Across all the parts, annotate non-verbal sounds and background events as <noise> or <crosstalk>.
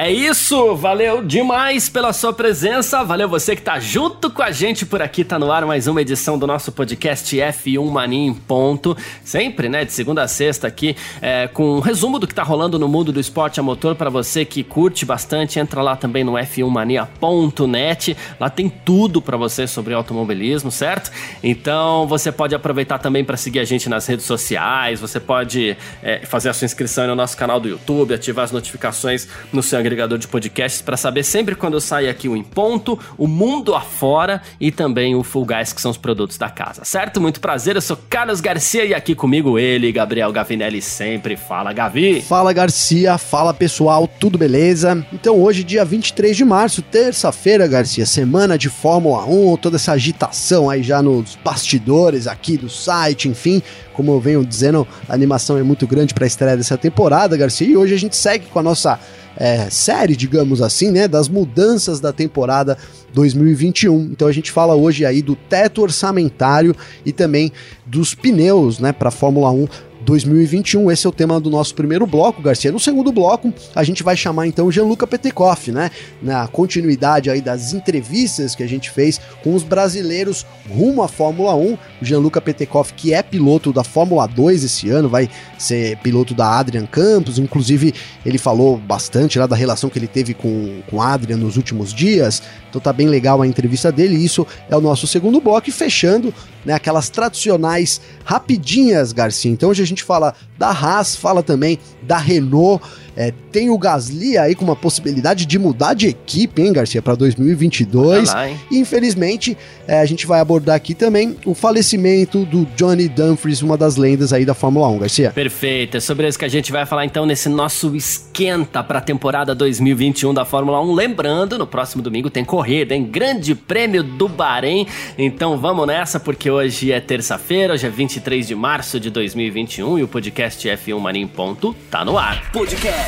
É isso, valeu demais pela sua presença, valeu você que tá junto com a gente por aqui, tá no ar mais uma edição do nosso podcast F1 Mania em ponto, sempre, né, de segunda a sexta aqui, é, com um resumo do que tá rolando no mundo do esporte a motor para você que curte bastante, entra lá também no f1mania.net, lá tem tudo para você sobre automobilismo, certo? Então você pode aproveitar também para seguir a gente nas redes sociais, você pode é, fazer a sua inscrição no nosso canal do YouTube, ativar as notificações no seu agregador de podcasts para saber sempre quando sai aqui o Em Ponto, o Mundo Afora e também o Full Guys, que são os produtos da casa, certo? Muito prazer, eu sou Carlos Garcia e aqui comigo ele, Gabriel Gavinelli, sempre. Fala, Gavi! Fala, Garcia, fala pessoal, tudo beleza? Então, hoje, dia 23 de março, terça-feira, Garcia, semana de Fórmula 1, toda essa agitação aí já nos bastidores aqui do site, enfim, como eu venho dizendo, a animação é muito grande para a estreia dessa temporada, Garcia, e hoje a gente segue com a nossa é, série, digamos assim, né, das mudanças da temporada 2021. Então a gente fala hoje aí do teto orçamentário e também dos pneus, né, para Fórmula 1 2021. Esse é o tema do nosso primeiro bloco, Garcia. No segundo bloco, a gente vai chamar então Gianluca Petekoff, né? Na continuidade aí das entrevistas que a gente fez com os brasileiros rumo à Fórmula 1. O Gianluca Petekoff, que é piloto da Fórmula 2 esse ano, vai ser piloto da Adrian Campos. Inclusive, ele falou bastante lá da relação que ele teve com, com Adrian nos últimos dias. Então tá bem legal a entrevista dele. Isso é o nosso segundo bloco. E fechando, né, aquelas tradicionais rapidinhas, Garcia. Então hoje a gente fala da Haas, fala também da Renault. É, tem o Gasly aí com uma possibilidade de mudar de equipe, hein, Garcia, para 2022. Lá, e infelizmente é, a gente vai abordar aqui também o falecimento do Johnny Dumfries, uma das lendas aí da Fórmula 1, Garcia. Perfeito, é sobre isso que a gente vai falar então nesse nosso esquenta para a temporada 2021 da Fórmula 1. Lembrando, no próximo domingo tem corrida, hein? Grande Prêmio do Bahrein. Então vamos nessa, porque hoje é terça-feira, hoje é 23 de março de 2021 e o podcast F1 Mania em Ponto tá no ar. Podcast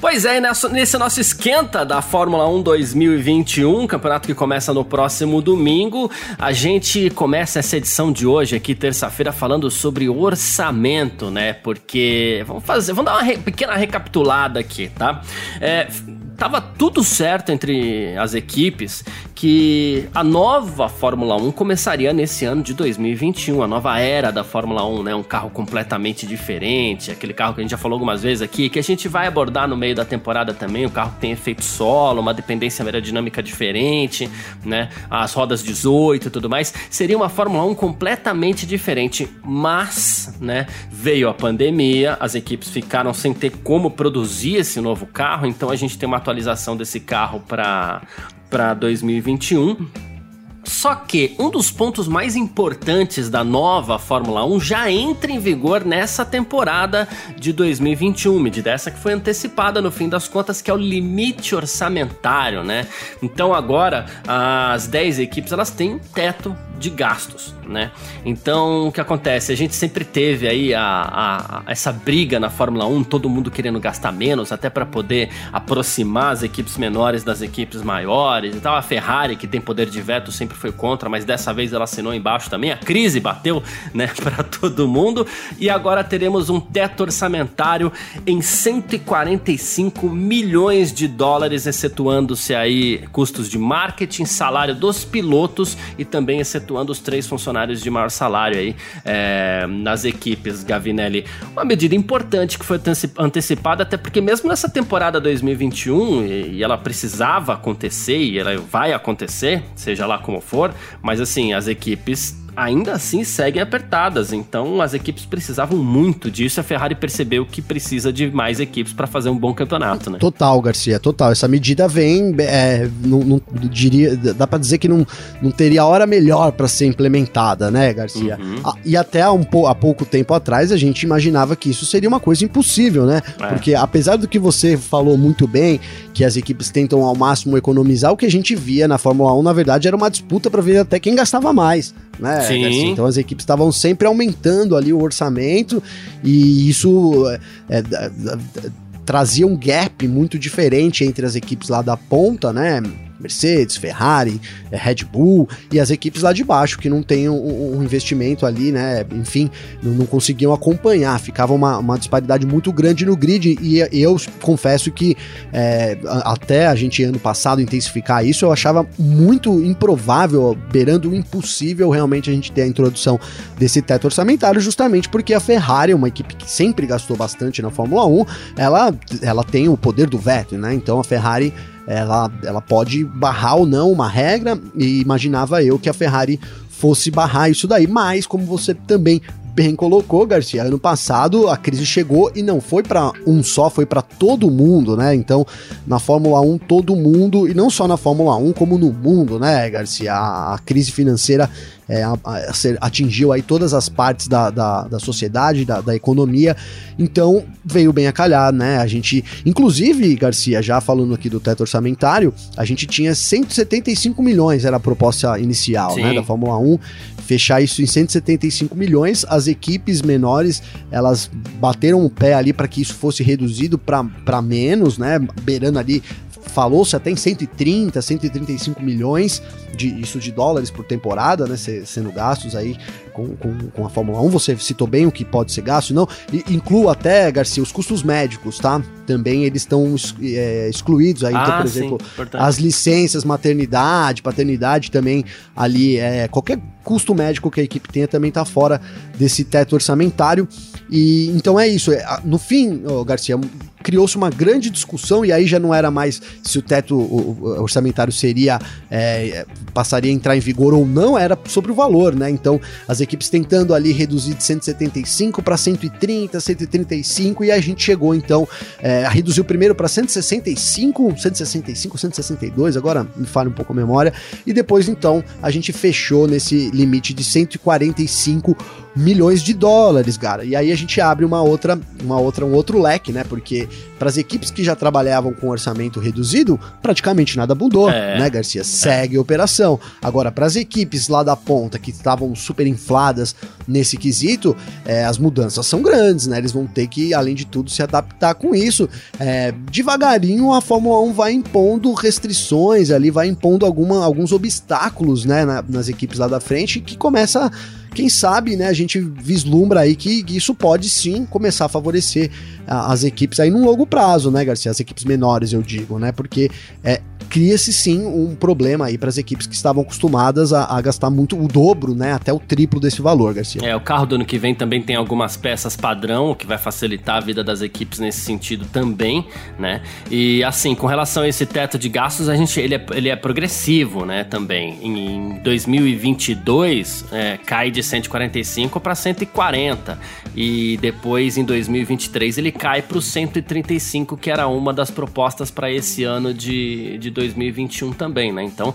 Pois é, nesse nosso esquenta da Fórmula 1 2021, campeonato que começa no próximo domingo, a gente começa essa edição de hoje aqui, terça-feira, falando sobre orçamento, né? Porque vamos fazer, vamos dar uma re pequena recapitulada aqui, tá? É, tava tudo certo entre as equipes que a nova Fórmula 1 começaria nesse ano de 2021, a nova era da Fórmula 1, né? Um carro completamente diferente, aquele carro que a gente já falou algumas vezes aqui, que a gente vai abordar no meio da temporada também, um carro tem efeito solo, uma dependência aerodinâmica diferente, né? As rodas 18 e tudo mais, seria uma Fórmula 1 completamente diferente, mas, né, veio a pandemia, as equipes ficaram sem ter como produzir esse novo carro, então a gente tem uma atualização desse carro para para 2021. Só que um dos pontos mais importantes da nova Fórmula 1 já entra em vigor nessa temporada de 2021, medida essa que foi antecipada no fim das contas, que é o limite orçamentário, né? Então agora as 10 equipes elas têm um teto de gastos, né? Então, o que acontece? A gente sempre teve aí a, a, a essa briga na Fórmula 1, todo mundo querendo gastar menos, até para poder aproximar as equipes menores das equipes maiores e tal. A Ferrari, que tem poder de veto, sempre foi contra, mas dessa vez ela assinou embaixo também. A crise bateu, né, <laughs> para todo mundo. E agora teremos um teto orçamentário em 145 milhões de dólares, excetuando-se aí custos de marketing, salário dos pilotos e também excetuando excetuando os três funcionários de maior salário aí é, nas equipes, Gavinelli. Uma medida importante que foi antecipada, até porque mesmo nessa temporada 2021, e, e ela precisava acontecer, e ela vai acontecer, seja lá como for, mas assim, as equipes ainda assim seguem apertadas. Então as equipes precisavam muito disso. A Ferrari percebeu que precisa de mais equipes para fazer um bom campeonato, né? Total, Garcia, total. Essa medida vem, é, não, não, diria, dá para dizer que não, não teria hora melhor para ser implementada, né, Garcia? Uhum. Ah, e até há, um, há pouco tempo atrás a gente imaginava que isso seria uma coisa impossível, né? É. Porque apesar do que você falou muito bem, que as equipes tentam ao máximo economizar, o que a gente via na Fórmula 1, na verdade, era uma disputa para ver até quem gastava mais né? Sim. Então as equipes estavam sempre aumentando ali o orçamento e isso é, é, trazia um gap muito diferente entre as equipes lá da ponta, né? Mercedes, Ferrari, é, Red Bull e as equipes lá de baixo que não tem um, um investimento ali, né? Enfim, não, não conseguiam acompanhar, ficava uma, uma, disparidade muito grande no grid e eu confesso que é, até a gente ano passado intensificar isso, eu achava muito improvável, beirando o impossível realmente a gente ter a introdução desse teto orçamentário, justamente porque a Ferrari, uma equipe que sempre gastou bastante na Fórmula 1, ela, ela tem o poder do veto, né? Então a Ferrari ela, ela pode barrar ou não uma regra, e imaginava eu que a Ferrari fosse barrar isso daí, mas como você também bem colocou, Garcia, ano passado a crise chegou e não foi para um só, foi para todo mundo, né? Então, na Fórmula 1, todo mundo, e não só na Fórmula 1, como no mundo, né, Garcia? A, a crise financeira é, a, a, atingiu aí todas as partes da, da, da sociedade, da, da, economia, então veio bem a calhar, né? A gente, inclusive, Garcia, já falando aqui do teto orçamentário, a gente tinha 175 milhões, era a proposta inicial, né, da Fórmula 1, fechar isso em 175 milhões, as equipes menores, elas bateram o pé ali para que isso fosse reduzido para menos, né, beirando ali falou-se até em 130, 135 milhões de isso de dólares por temporada, né, sendo gastos aí com, com, com, a Fórmula 1. Você citou bem o que pode ser gasto, não? E, incluo até, Garcia, os custos médicos, tá? Também eles estão é, excluídos aí. Então, ah, então, por exemplo, sim, as licenças, maternidade, paternidade também ali, é, qualquer custo médico que a equipe tenha também está fora desse teto orçamentário. E então é isso. É, no fim, Garcia, criou-se uma grande discussão e aí já não era mais se o teto orçamentário seria é, passaria a entrar em vigor ou não, era sobre o valor, né? Então as equipes tentando ali reduzir de 175 para 130, 135 e a gente chegou então é, a reduzir primeiro para 165, 165, 162, agora me falha um pouco a memória e depois então a gente fechou nesse limite de 145 milhões de dólares, cara. E aí a gente abre uma outra, uma outra, um outro leque, né? Porque para as equipes que já trabalhavam com orçamento reduzido, praticamente nada mudou, é. né, Garcia? Segue a operação. Agora, para as equipes lá da ponta que estavam super infladas nesse quesito, é, as mudanças são grandes, né? Eles vão ter que, além de tudo, se adaptar com isso. É, devagarinho a Fórmula 1 vai impondo restrições ali, vai impondo alguma, alguns obstáculos, né, na, nas equipes lá da frente, que começa a quem sabe, né, a gente vislumbra aí que, isso pode sim começar a favorecer as equipes aí num longo prazo, né, Garcia? As equipes menores, eu digo, né? Porque é, cria-se sim um problema aí para as equipes que estavam acostumadas a, a, gastar muito o dobro, né, até o triplo desse valor, Garcia. É, o carro do ano que vem também tem algumas peças padrão, que vai facilitar a vida das equipes nesse sentido também, né? E assim, com relação a esse teto de gastos, a gente ele é, ele é progressivo, né, também. Em 2022 é, cai de 145 para 140 e depois em 2023 ele cai para o 135, que era uma das propostas para esse ano de, de 2021 também, né? Então,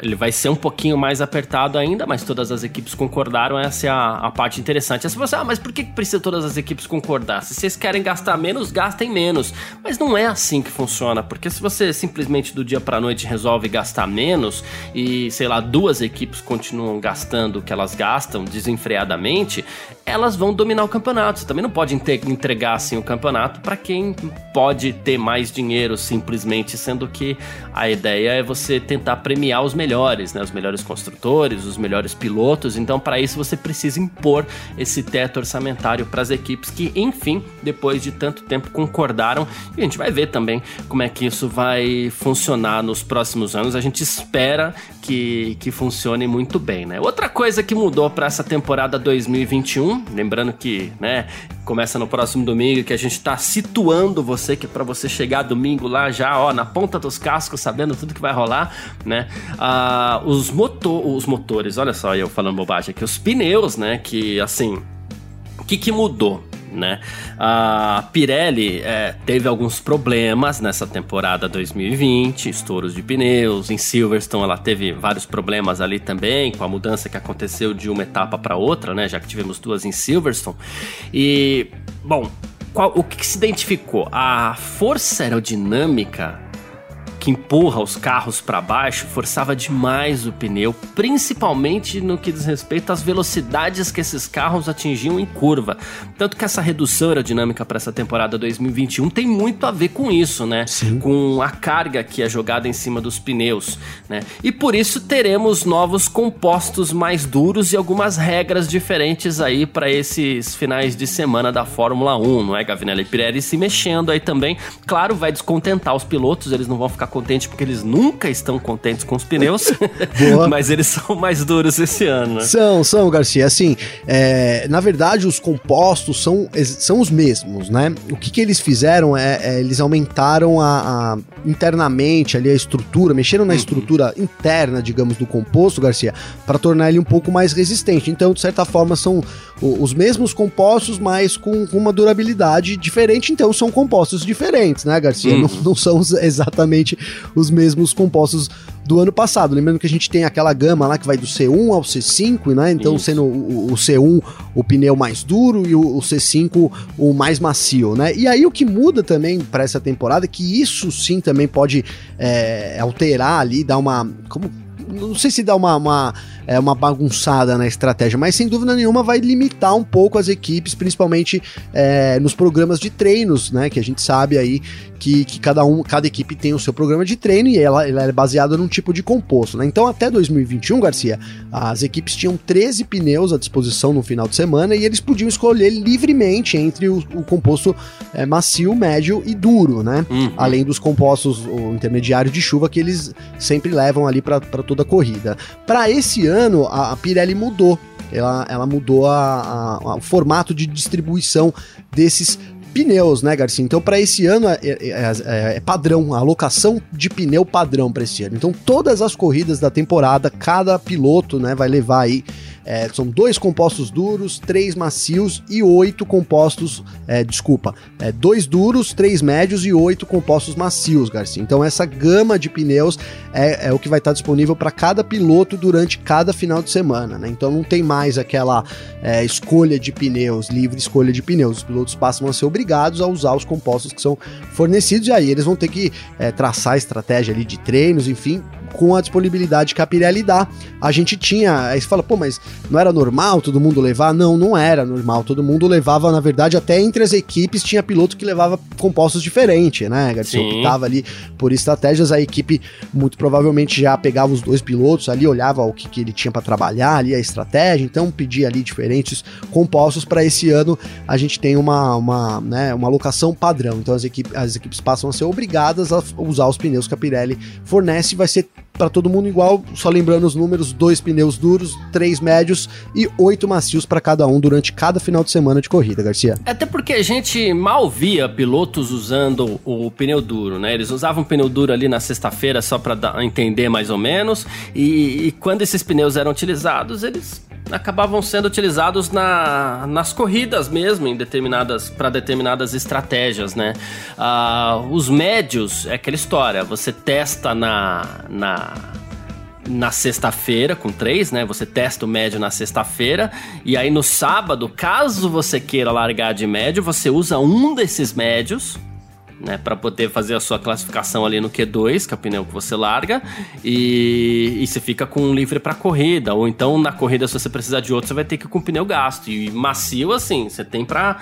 ele vai ser um pouquinho mais apertado ainda, mas todas as equipes concordaram, essa é a, a parte interessante. Aí você, ah, mas por que precisa todas as equipes concordar? Se vocês querem gastar menos, gastem menos. Mas não é assim que funciona, porque se você simplesmente do dia para noite resolve gastar menos e, sei lá, duas equipes continuam gastando o que elas gastam desenfreadamente, elas vão dominar o campeonato. Você também não pode entregar assim o campeonato para quem pode ter mais dinheiro simplesmente, sendo que a ideia é você tentar premiar os melhores, né? Os melhores construtores, os melhores pilotos. Então, para isso, você precisa impor esse teto orçamentário para as equipes que, enfim, depois de tanto tempo concordaram. E a gente vai ver também como é que isso vai funcionar nos próximos anos. A gente espera que, que funcione muito bem, né? Outra coisa que mudou para essa temporada 2021 2021. Lembrando que, né, começa no próximo domingo, que a gente está situando você, que é para você chegar domingo lá já, ó, na ponta dos cascos, sabendo tudo que vai rolar, né? Ah, os, motor, os motores, olha só eu falando bobagem aqui, os pneus, né, que assim, o que, que mudou? Né? A Pirelli é, teve alguns problemas nessa temporada 2020, estouros de pneus. Em Silverstone ela teve vários problemas ali também, com a mudança que aconteceu de uma etapa para outra, né? Já que tivemos duas em Silverstone. E, bom, qual, o que, que se identificou? A força aerodinâmica que empurra os carros para baixo forçava demais o pneu, principalmente no que diz respeito às velocidades que esses carros atingiam em curva. Tanto que essa redução aerodinâmica para essa temporada 2021 tem muito a ver com isso, né? Sim. Com a carga que é jogada em cima dos pneus, né? E por isso teremos novos compostos mais duros e algumas regras diferentes aí para esses finais de semana da Fórmula 1, não é, Gavinelli Pirelli se mexendo aí também. Claro, vai descontentar os pilotos, eles não vão ficar contente porque eles nunca estão contentes com os pneus, <laughs> mas eles são mais duros esse ano. Né? São, são, Garcia. Assim, é, na verdade, os compostos são, são os mesmos, né? O que, que eles fizeram é, é eles aumentaram a, a, internamente ali a estrutura, mexeram na uhum. estrutura interna, digamos, do composto, Garcia, para tornar ele um pouco mais resistente. Então, de certa forma, são os mesmos compostos, mas com, com uma durabilidade diferente. Então, são compostos diferentes, né, Garcia? Uhum. Não, não são <laughs> exatamente os mesmos compostos do ano passado. Lembrando que a gente tem aquela gama lá que vai do C1 ao C5, né? Então, Isso. sendo o, o, C1 o pneu mais duro e o, o, C5 o mais macio, né? E aí o que muda também para essa temporada, que isso sim também pode é, alterar ali, dar uma. Como, não sei se dá uma, uma é, uma bagunçada na estratégia, mas sem dúvida nenhuma vai limitar um pouco as equipes, principalmente é, nos programas de treinos, né? Que a gente sabe aí que, que, cada um, cada equipe tem o seu programa de treino e ela, ela é baseada num tipo de composto, né? Então até 2021, Garcia, as equipes tinham 13 pneus à disposição no final de semana e eles podiam escolher livremente entre o, o composto é, macio, médio e duro, né? Uhum. Além dos compostos intermediário de chuva que eles sempre levam ali para toda a corrida. Para esse ano a, a Pirelli mudou. Ela, ela mudou a, a, o formato de distribuição desses pneus, né, Garcia? Então, para esse ano é, é, é, é, padrão, a alocação de pneu padrão para esse ano. Então, todas as corridas da temporada, cada piloto, né, vai levar aí é, são dois compostos duros, três macios e oito compostos. É, desculpa, é, dois duros, três médios e oito compostos macios, Garcia. Então essa gama de pneus é, é o que vai estar disponível para cada piloto durante cada final de semana. Né? Então não tem mais aquela é, escolha de pneus, livre escolha de pneus. Os pilotos passam a ser obrigados a usar os compostos que são fornecidos e aí eles vão ter que é, traçar a estratégia ali de treinos, enfim, com a disponibilidade que a Pirelli dá. A gente tinha, aí você fala, pô, mas não era normal todo mundo levar? Não, não era normal. Todo mundo levava, na verdade, até entre as equipes tinha piloto que levava compostos diferentes, né, Garcia? Optava ali por estratégias, a equipe muito provavelmente já pegava os dois pilotos ali, olhava o que, que ele tinha para trabalhar ali, a estratégia, então pedia ali diferentes compostos para esse ano a gente tem uma, uma, né, uma alocação padrão. Então as, equipes as equipes passam a ser obrigadas a usar os pneus que a Pirelli fornece, vai ser para todo mundo igual, só lembrando os números: dois pneus duros, três médios e oito macios para cada um durante cada final de semana de corrida, Garcia. Até porque a gente mal via pilotos usando o pneu duro, né? Eles usavam pneu duro ali na sexta-feira só para entender mais ou menos, e, e quando esses pneus eram utilizados, eles acabavam sendo utilizados na, nas corridas mesmo, em determinadas para determinadas estratégias, né? Uh, os médios é aquela história, você testa na, na na sexta-feira com três, né? Você testa o médio na sexta-feira e aí no sábado, caso você queira largar de médio, você usa um desses médios né, para poder fazer a sua classificação ali no Q2, que é o pneu que você larga, e, e você fica com um livre para corrida, ou então na corrida se você precisar de outro, você vai ter que ir com pneu gasto. E macio assim, você tem para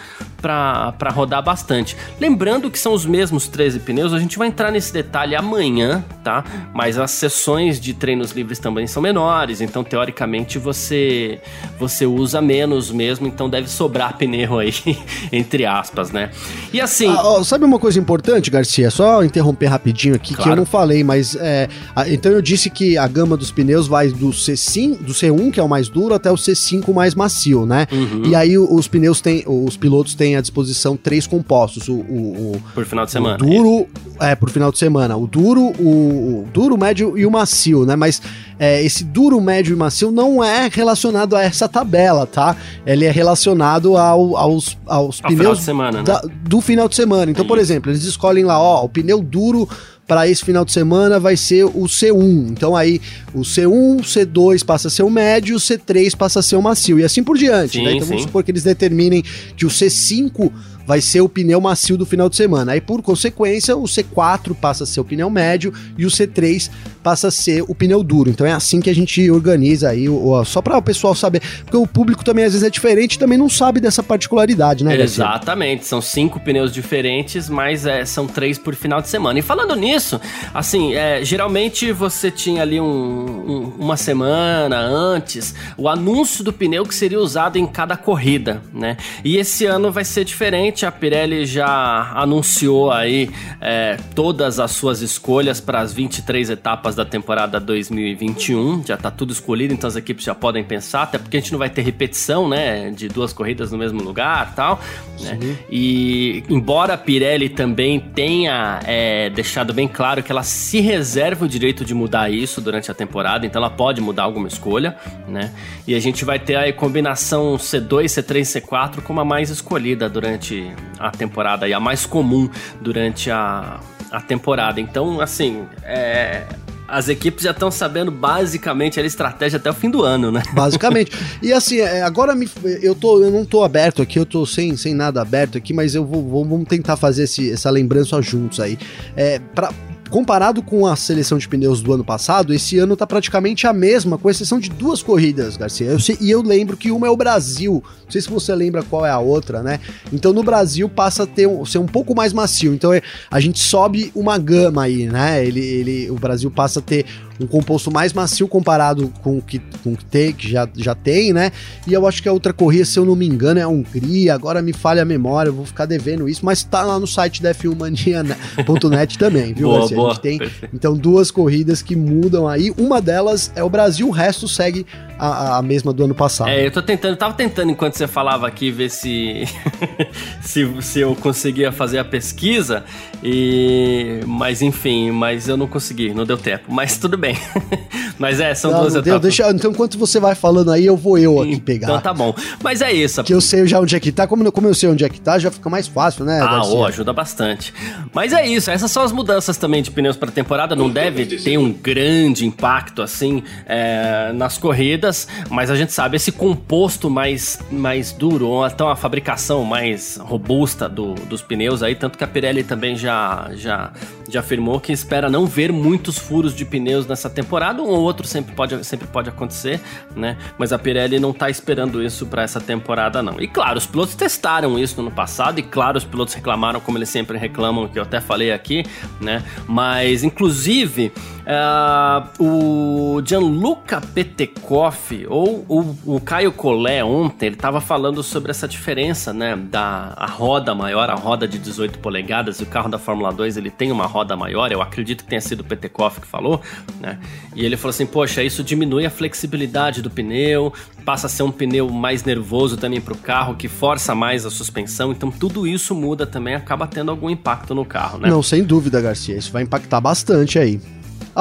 rodar bastante. Lembrando que são os mesmos 13 pneus, a gente vai entrar nesse detalhe amanhã, tá? Mas as sessões de treinos livres também são menores, então teoricamente você você usa menos mesmo, então deve sobrar pneu aí, <laughs> entre aspas, né? E assim. Ah, ó, sabe uma coisa importante, Garcia? Só interromper rapidinho aqui, claro. que eu não falei, mas é, então eu disse que a gama dos pneus vai do C5, do C1, que é o mais duro, até o C5 mais macio, né? Uhum. E aí os pneus têm, os pilotos têm à disposição três compostos: o, o, o por final de semana. O duro, é, por final de semana. O duro, o, o duro, médio e o macio, né? Mas é, esse duro, médio e macio não é relacionado a essa tabela, tá? Ele é relacionado ao, aos, aos ao pneus semana, da, né? do final de semana. Então, por exemplo, eles escolhem lá, ó, o pneu duro para esse final de semana vai ser o C1. Então aí o C1, o C2 passa a ser o médio, o C3 passa a ser o macio e assim por diante. Sim, né? Então sim. vamos supor que eles determinem que o C5 vai ser o pneu macio do final de semana. Aí, por consequência, o C4 passa a ser o pneu médio e o C3 passa a ser o pneu duro. Então é assim que a gente organiza aí, só para o pessoal saber, porque o público também às vezes é diferente e também não sabe dessa particularidade, né? Exatamente, são cinco pneus diferentes, mas é, são três por final de semana. E falando nisso, assim, é, geralmente você tinha ali um, um, uma semana antes o anúncio do pneu que seria usado em cada corrida, né? E esse ano vai ser diferente a Pirelli já anunciou aí é, todas as suas escolhas para as 23 etapas da temporada 2021. Já está tudo escolhido, então as equipes já podem pensar, até porque a gente não vai ter repetição, né, de duas corridas no mesmo lugar, tal. Né? E embora a Pirelli também tenha é, deixado bem claro que ela se reserva o direito de mudar isso durante a temporada, então ela pode mudar alguma escolha, né? E a gente vai ter a combinação C2, C3, C4 como a mais escolhida durante a temporada e a mais comum durante a, a temporada. Então, assim, é, as equipes já estão sabendo basicamente a estratégia até o fim do ano, né? Basicamente. <laughs> E assim, é, agora me, eu, tô, eu não tô aberto aqui, eu tô sem, sem nada aberto aqui, mas eu vou, vou vamos tentar fazer esse, essa lembrança juntos aí. É, pra, comparado com a seleção de pneus do ano passado, esse ano tá praticamente a mesma, com exceção de duas corridas, Garcia. Eu sei, e eu lembro que uma é o Brasil. Não sei se você lembra qual é a outra, né? Então no Brasil passa a ter um, ser um pouco mais macio. Então é, a gente sobe uma gama aí, né? Ele, ele, o Brasil passa a ter um composto mais macio comparado com o que, com que, tem, que já, já tem, né? E eu acho que a outra corrida, se eu não me engano, é a Hungria. Agora me falha a memória, eu vou ficar devendo isso, mas tá lá no site da F1mania.net <laughs> também, viu? Boa, boa, a gente tem então duas corridas que mudam aí. Uma delas é o Brasil, o resto segue a, a mesma do ano passado. É, eu tô tentando, tava tentando enquanto você falava aqui ver se, <laughs> se, se eu conseguia fazer a pesquisa, e mas enfim, mas eu não consegui, não deu tempo. Mas tudo bem. <laughs> mas é, são não, duas não etapas. Deixa, então, enquanto você vai falando aí, eu vou eu aqui pegar. Então tá bom. Mas é isso. Que eu sei já onde é que tá. Como, como eu sei onde é que tá, já fica mais fácil, né? Ah, oh, ajuda bastante. Mas é isso. Essas são as mudanças também de pneus para temporada. Não deve ter um grande impacto assim é, nas corridas, mas a gente sabe esse composto mais, mais duro, ou então a fabricação mais robusta do, dos pneus aí, tanto que a Pirelli também já, já, já afirmou que espera não ver muitos furos de pneus nessa temporada, um ou outro sempre pode, sempre pode acontecer, né? Mas a Pirelli não tá esperando isso para essa temporada, não. E claro, os pilotos testaram isso no passado, e claro, os pilotos reclamaram, como eles sempre reclamam, que eu até falei aqui, né? Mas, inclusive, uh, o Gianluca Petekoff, ou o, o Caio Collet ontem, ele tava falando sobre essa diferença, né? Da a roda maior, a roda de 18 polegadas, e o carro da Fórmula 2 ele tem uma roda maior, eu acredito que tenha sido o Petekoff que falou, né? E ele falou assim: Poxa, isso diminui a flexibilidade do pneu, passa a ser um pneu mais nervoso também para o carro, que força mais a suspensão. Então tudo isso muda também, acaba tendo algum impacto no carro, né? Não, sem dúvida, Garcia. Isso vai impactar bastante aí.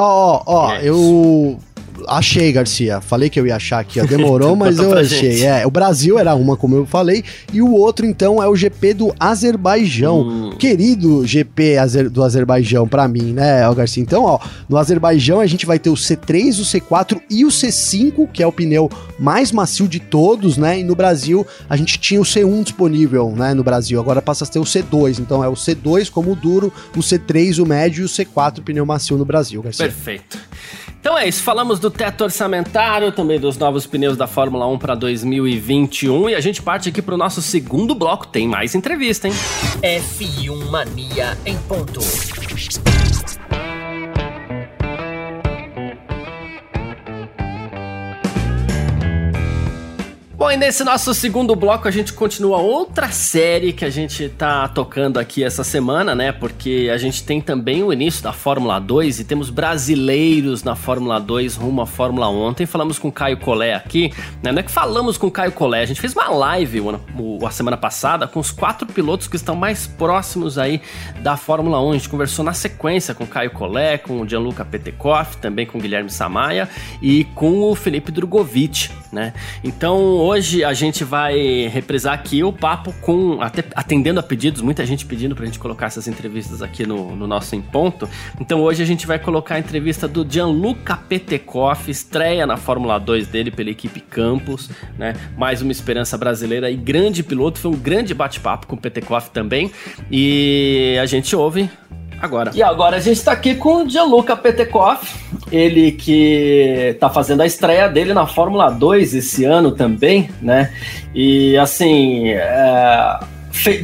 Ó, ó, ó, é eu achei, Garcia. Falei que eu ia achar aqui, ó. <laughs> Demorou, mas eu achei. Gente. É, o Brasil era uma, como eu falei, e o outro, então, é o GP do Azerbaijão. Hum. Querido GP do Azerbaijão para mim, né, Garcia? Então, ó, no Azerbaijão a gente vai ter o C3, o C4 e o C5, que é o pneu mais macio de todos, né? E no Brasil a gente tinha o C1 disponível, né, no Brasil. Agora passa a ter o C2. Então é o C2 como o duro, o C3 o médio e o C4 pneu macio no Brasil, Garcia. Perfeito. Então é isso, falamos do teto orçamentário, também dos novos pneus da Fórmula 1 para 2021 e a gente parte aqui para o nosso segundo bloco. Tem mais entrevista, hein? F1 Mania em ponto. Bom, e nesse nosso segundo bloco a gente continua outra série que a gente tá tocando aqui essa semana, né? Porque a gente tem também o início da Fórmula 2 e temos brasileiros na Fórmula 2 rumo à Fórmula 1. Ontem falamos com o Caio Collet aqui, né? Não é que falamos com o Caio Collet, a gente fez uma live a semana passada com os quatro pilotos que estão mais próximos aí da Fórmula 1. A gente conversou na sequência com o Caio Collet, com o Gianluca Petekoff, também com o Guilherme Samaia e com o Felipe Drogovic, né? Então, hoje a gente vai reprisar aqui o papo com, até atendendo a pedidos, muita gente pedindo pra gente colocar essas entrevistas aqui no, no nosso Em Ponto. Então hoje a gente vai colocar a entrevista do Gianluca Petekoff, estreia na Fórmula 2 dele pela equipe Campos, né? Mais uma esperança brasileira e grande piloto, foi um grande bate-papo com o Petekoff também. E a gente ouve agora. E agora a gente está aqui com o Gianluca Petekoff, ele que está fazendo a estreia dele na Fórmula 2 esse ano também, né? E assim, é,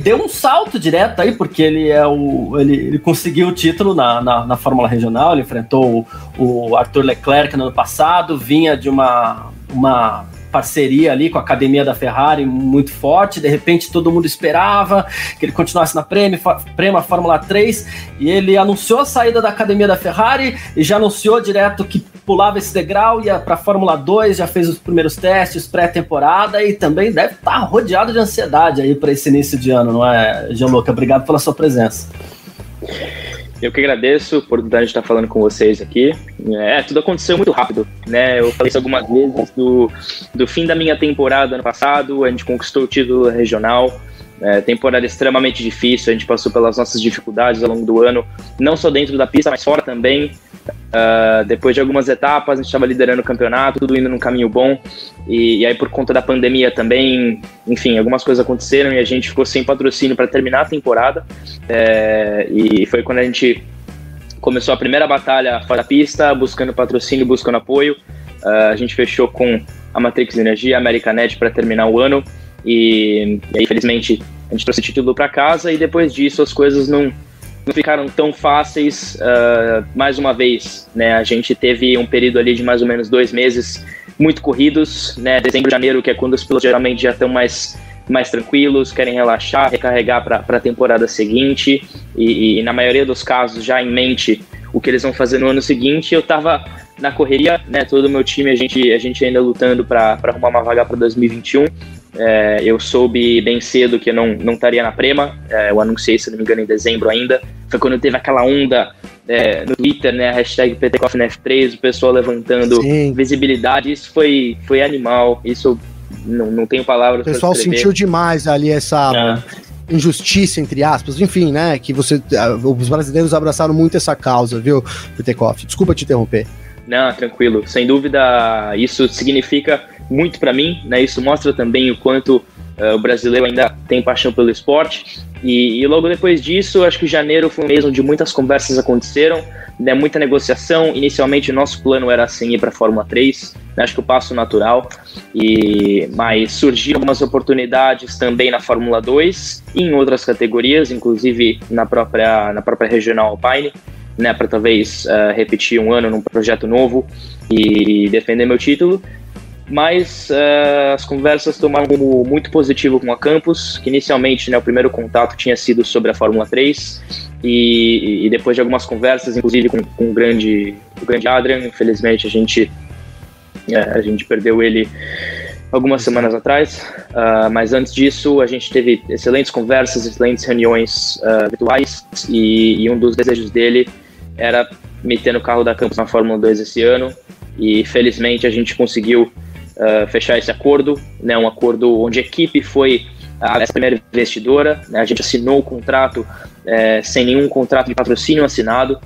deu um salto direto aí, porque ele é o. Ele, ele conseguiu o título na, na, na, Fórmula Regional, ele enfrentou o, o Arthur Leclerc no ano passado, vinha de uma. uma parceria ali com a academia da Ferrari muito forte. De repente, todo mundo esperava que ele continuasse na Prema, Prema Fórmula 3 e ele anunciou a saída da academia da Ferrari e já anunciou direto que pulava esse degrau, ia para Fórmula 2, já fez os primeiros testes pré-temporada e também deve estar tá rodeado de ansiedade aí para esse início de ano, não é, Gianluca? Obrigado pela sua presença. Eu que agradeço por oportunidade de estar falando com vocês aqui. É, tudo aconteceu muito rápido, né? Eu falei isso algumas vezes do, do fim da minha temporada ano passado, a gente conquistou o título regional. É, temporada extremamente difícil, a gente passou pelas nossas dificuldades ao longo do ano, não só dentro da pista, mas fora também. Uh, depois de algumas etapas, a gente estava liderando o campeonato, tudo indo num caminho bom. E, e, aí, por conta da pandemia também, enfim, algumas coisas aconteceram e a gente ficou sem patrocínio para terminar a temporada. É, e foi quando a gente começou a primeira batalha fora da pista, buscando patrocínio, buscando apoio. Uh, a gente fechou com a Matrix Energia, a Americanet para terminar o ano. E, e aí, infelizmente, a gente trouxe o título para casa e depois disso as coisas não não ficaram tão fáceis. Uh, mais uma vez, né, a gente teve um período ali de mais ou menos dois meses muito corridos, né, dezembro, janeiro, que é quando os pilotos geralmente já estão mais mais tranquilos, querem relaxar, recarregar para a temporada seguinte e, e, na maioria dos casos já em mente o que eles vão fazer no ano seguinte. Eu estava na correria, né? Todo o meu time a gente a gente ainda lutando para arrumar uma vaga para 2021. É, eu soube bem cedo que eu não, não estaria na Prema, é, eu anunciei, se não me engano, em dezembro ainda. Foi quando teve aquela onda é, no Twitter, né, hashtag PTCoffNF3, o pessoal levantando Sim. visibilidade. Isso foi, foi animal, isso não, não tenho palavras O pessoal sentiu demais ali essa é. injustiça, entre aspas, enfim, né, que você, os brasileiros abraçaram muito essa causa, viu, PTCoff? Desculpa te interromper. Não, tranquilo. Sem dúvida, isso significa muito para mim, né? Isso mostra também o quanto uh, o brasileiro ainda tem paixão pelo esporte. E, e, logo depois disso, acho que janeiro foi um mês onde muitas conversas aconteceram, né, muita negociação. Inicialmente, o nosso plano era assim ir para Fórmula 3, né, acho que o passo natural. E mas surgiram algumas oportunidades também na Fórmula 2 e em outras categorias, inclusive na própria na própria regional Alpine. Né, para talvez uh, repetir um ano num projeto novo e defender meu título. Mas uh, as conversas tomaram um rumo muito positivo com a Campus, que inicialmente né, o primeiro contato tinha sido sobre a Fórmula 3, e, e depois de algumas conversas, inclusive com, com o, grande, o grande Adrian, infelizmente a gente, é, a gente perdeu ele algumas semanas atrás, uh, mas antes disso a gente teve excelentes conversas, excelentes reuniões uh, virtuais, e, e um dos desejos dele era meter no carro da Campus na Fórmula 2 esse ano, e felizmente a gente conseguiu uh, fechar esse acordo, né, um acordo onde a equipe foi a primeira investidora, né, a gente assinou o contrato uh, sem nenhum contrato de patrocínio assinado,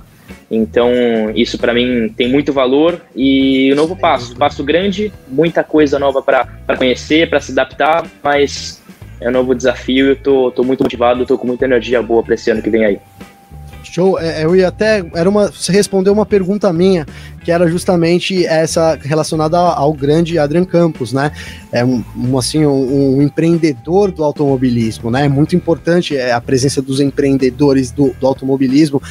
então isso para mim tem muito valor. E o novo passo, passo grande, muita coisa nova para conhecer, para se adaptar, mas é um novo desafio. Eu tô, tô muito motivado, tô com muita energia boa para esse ano que vem aí. Show. É, eu ia até. Era uma, você respondeu uma pergunta minha, que era justamente essa relacionada ao grande Adrian Campos, né? É um, um assim, um, um, empreendedor do automobilismo, né? É muito importante é, a presença dos empreendedores do, do automobilismo,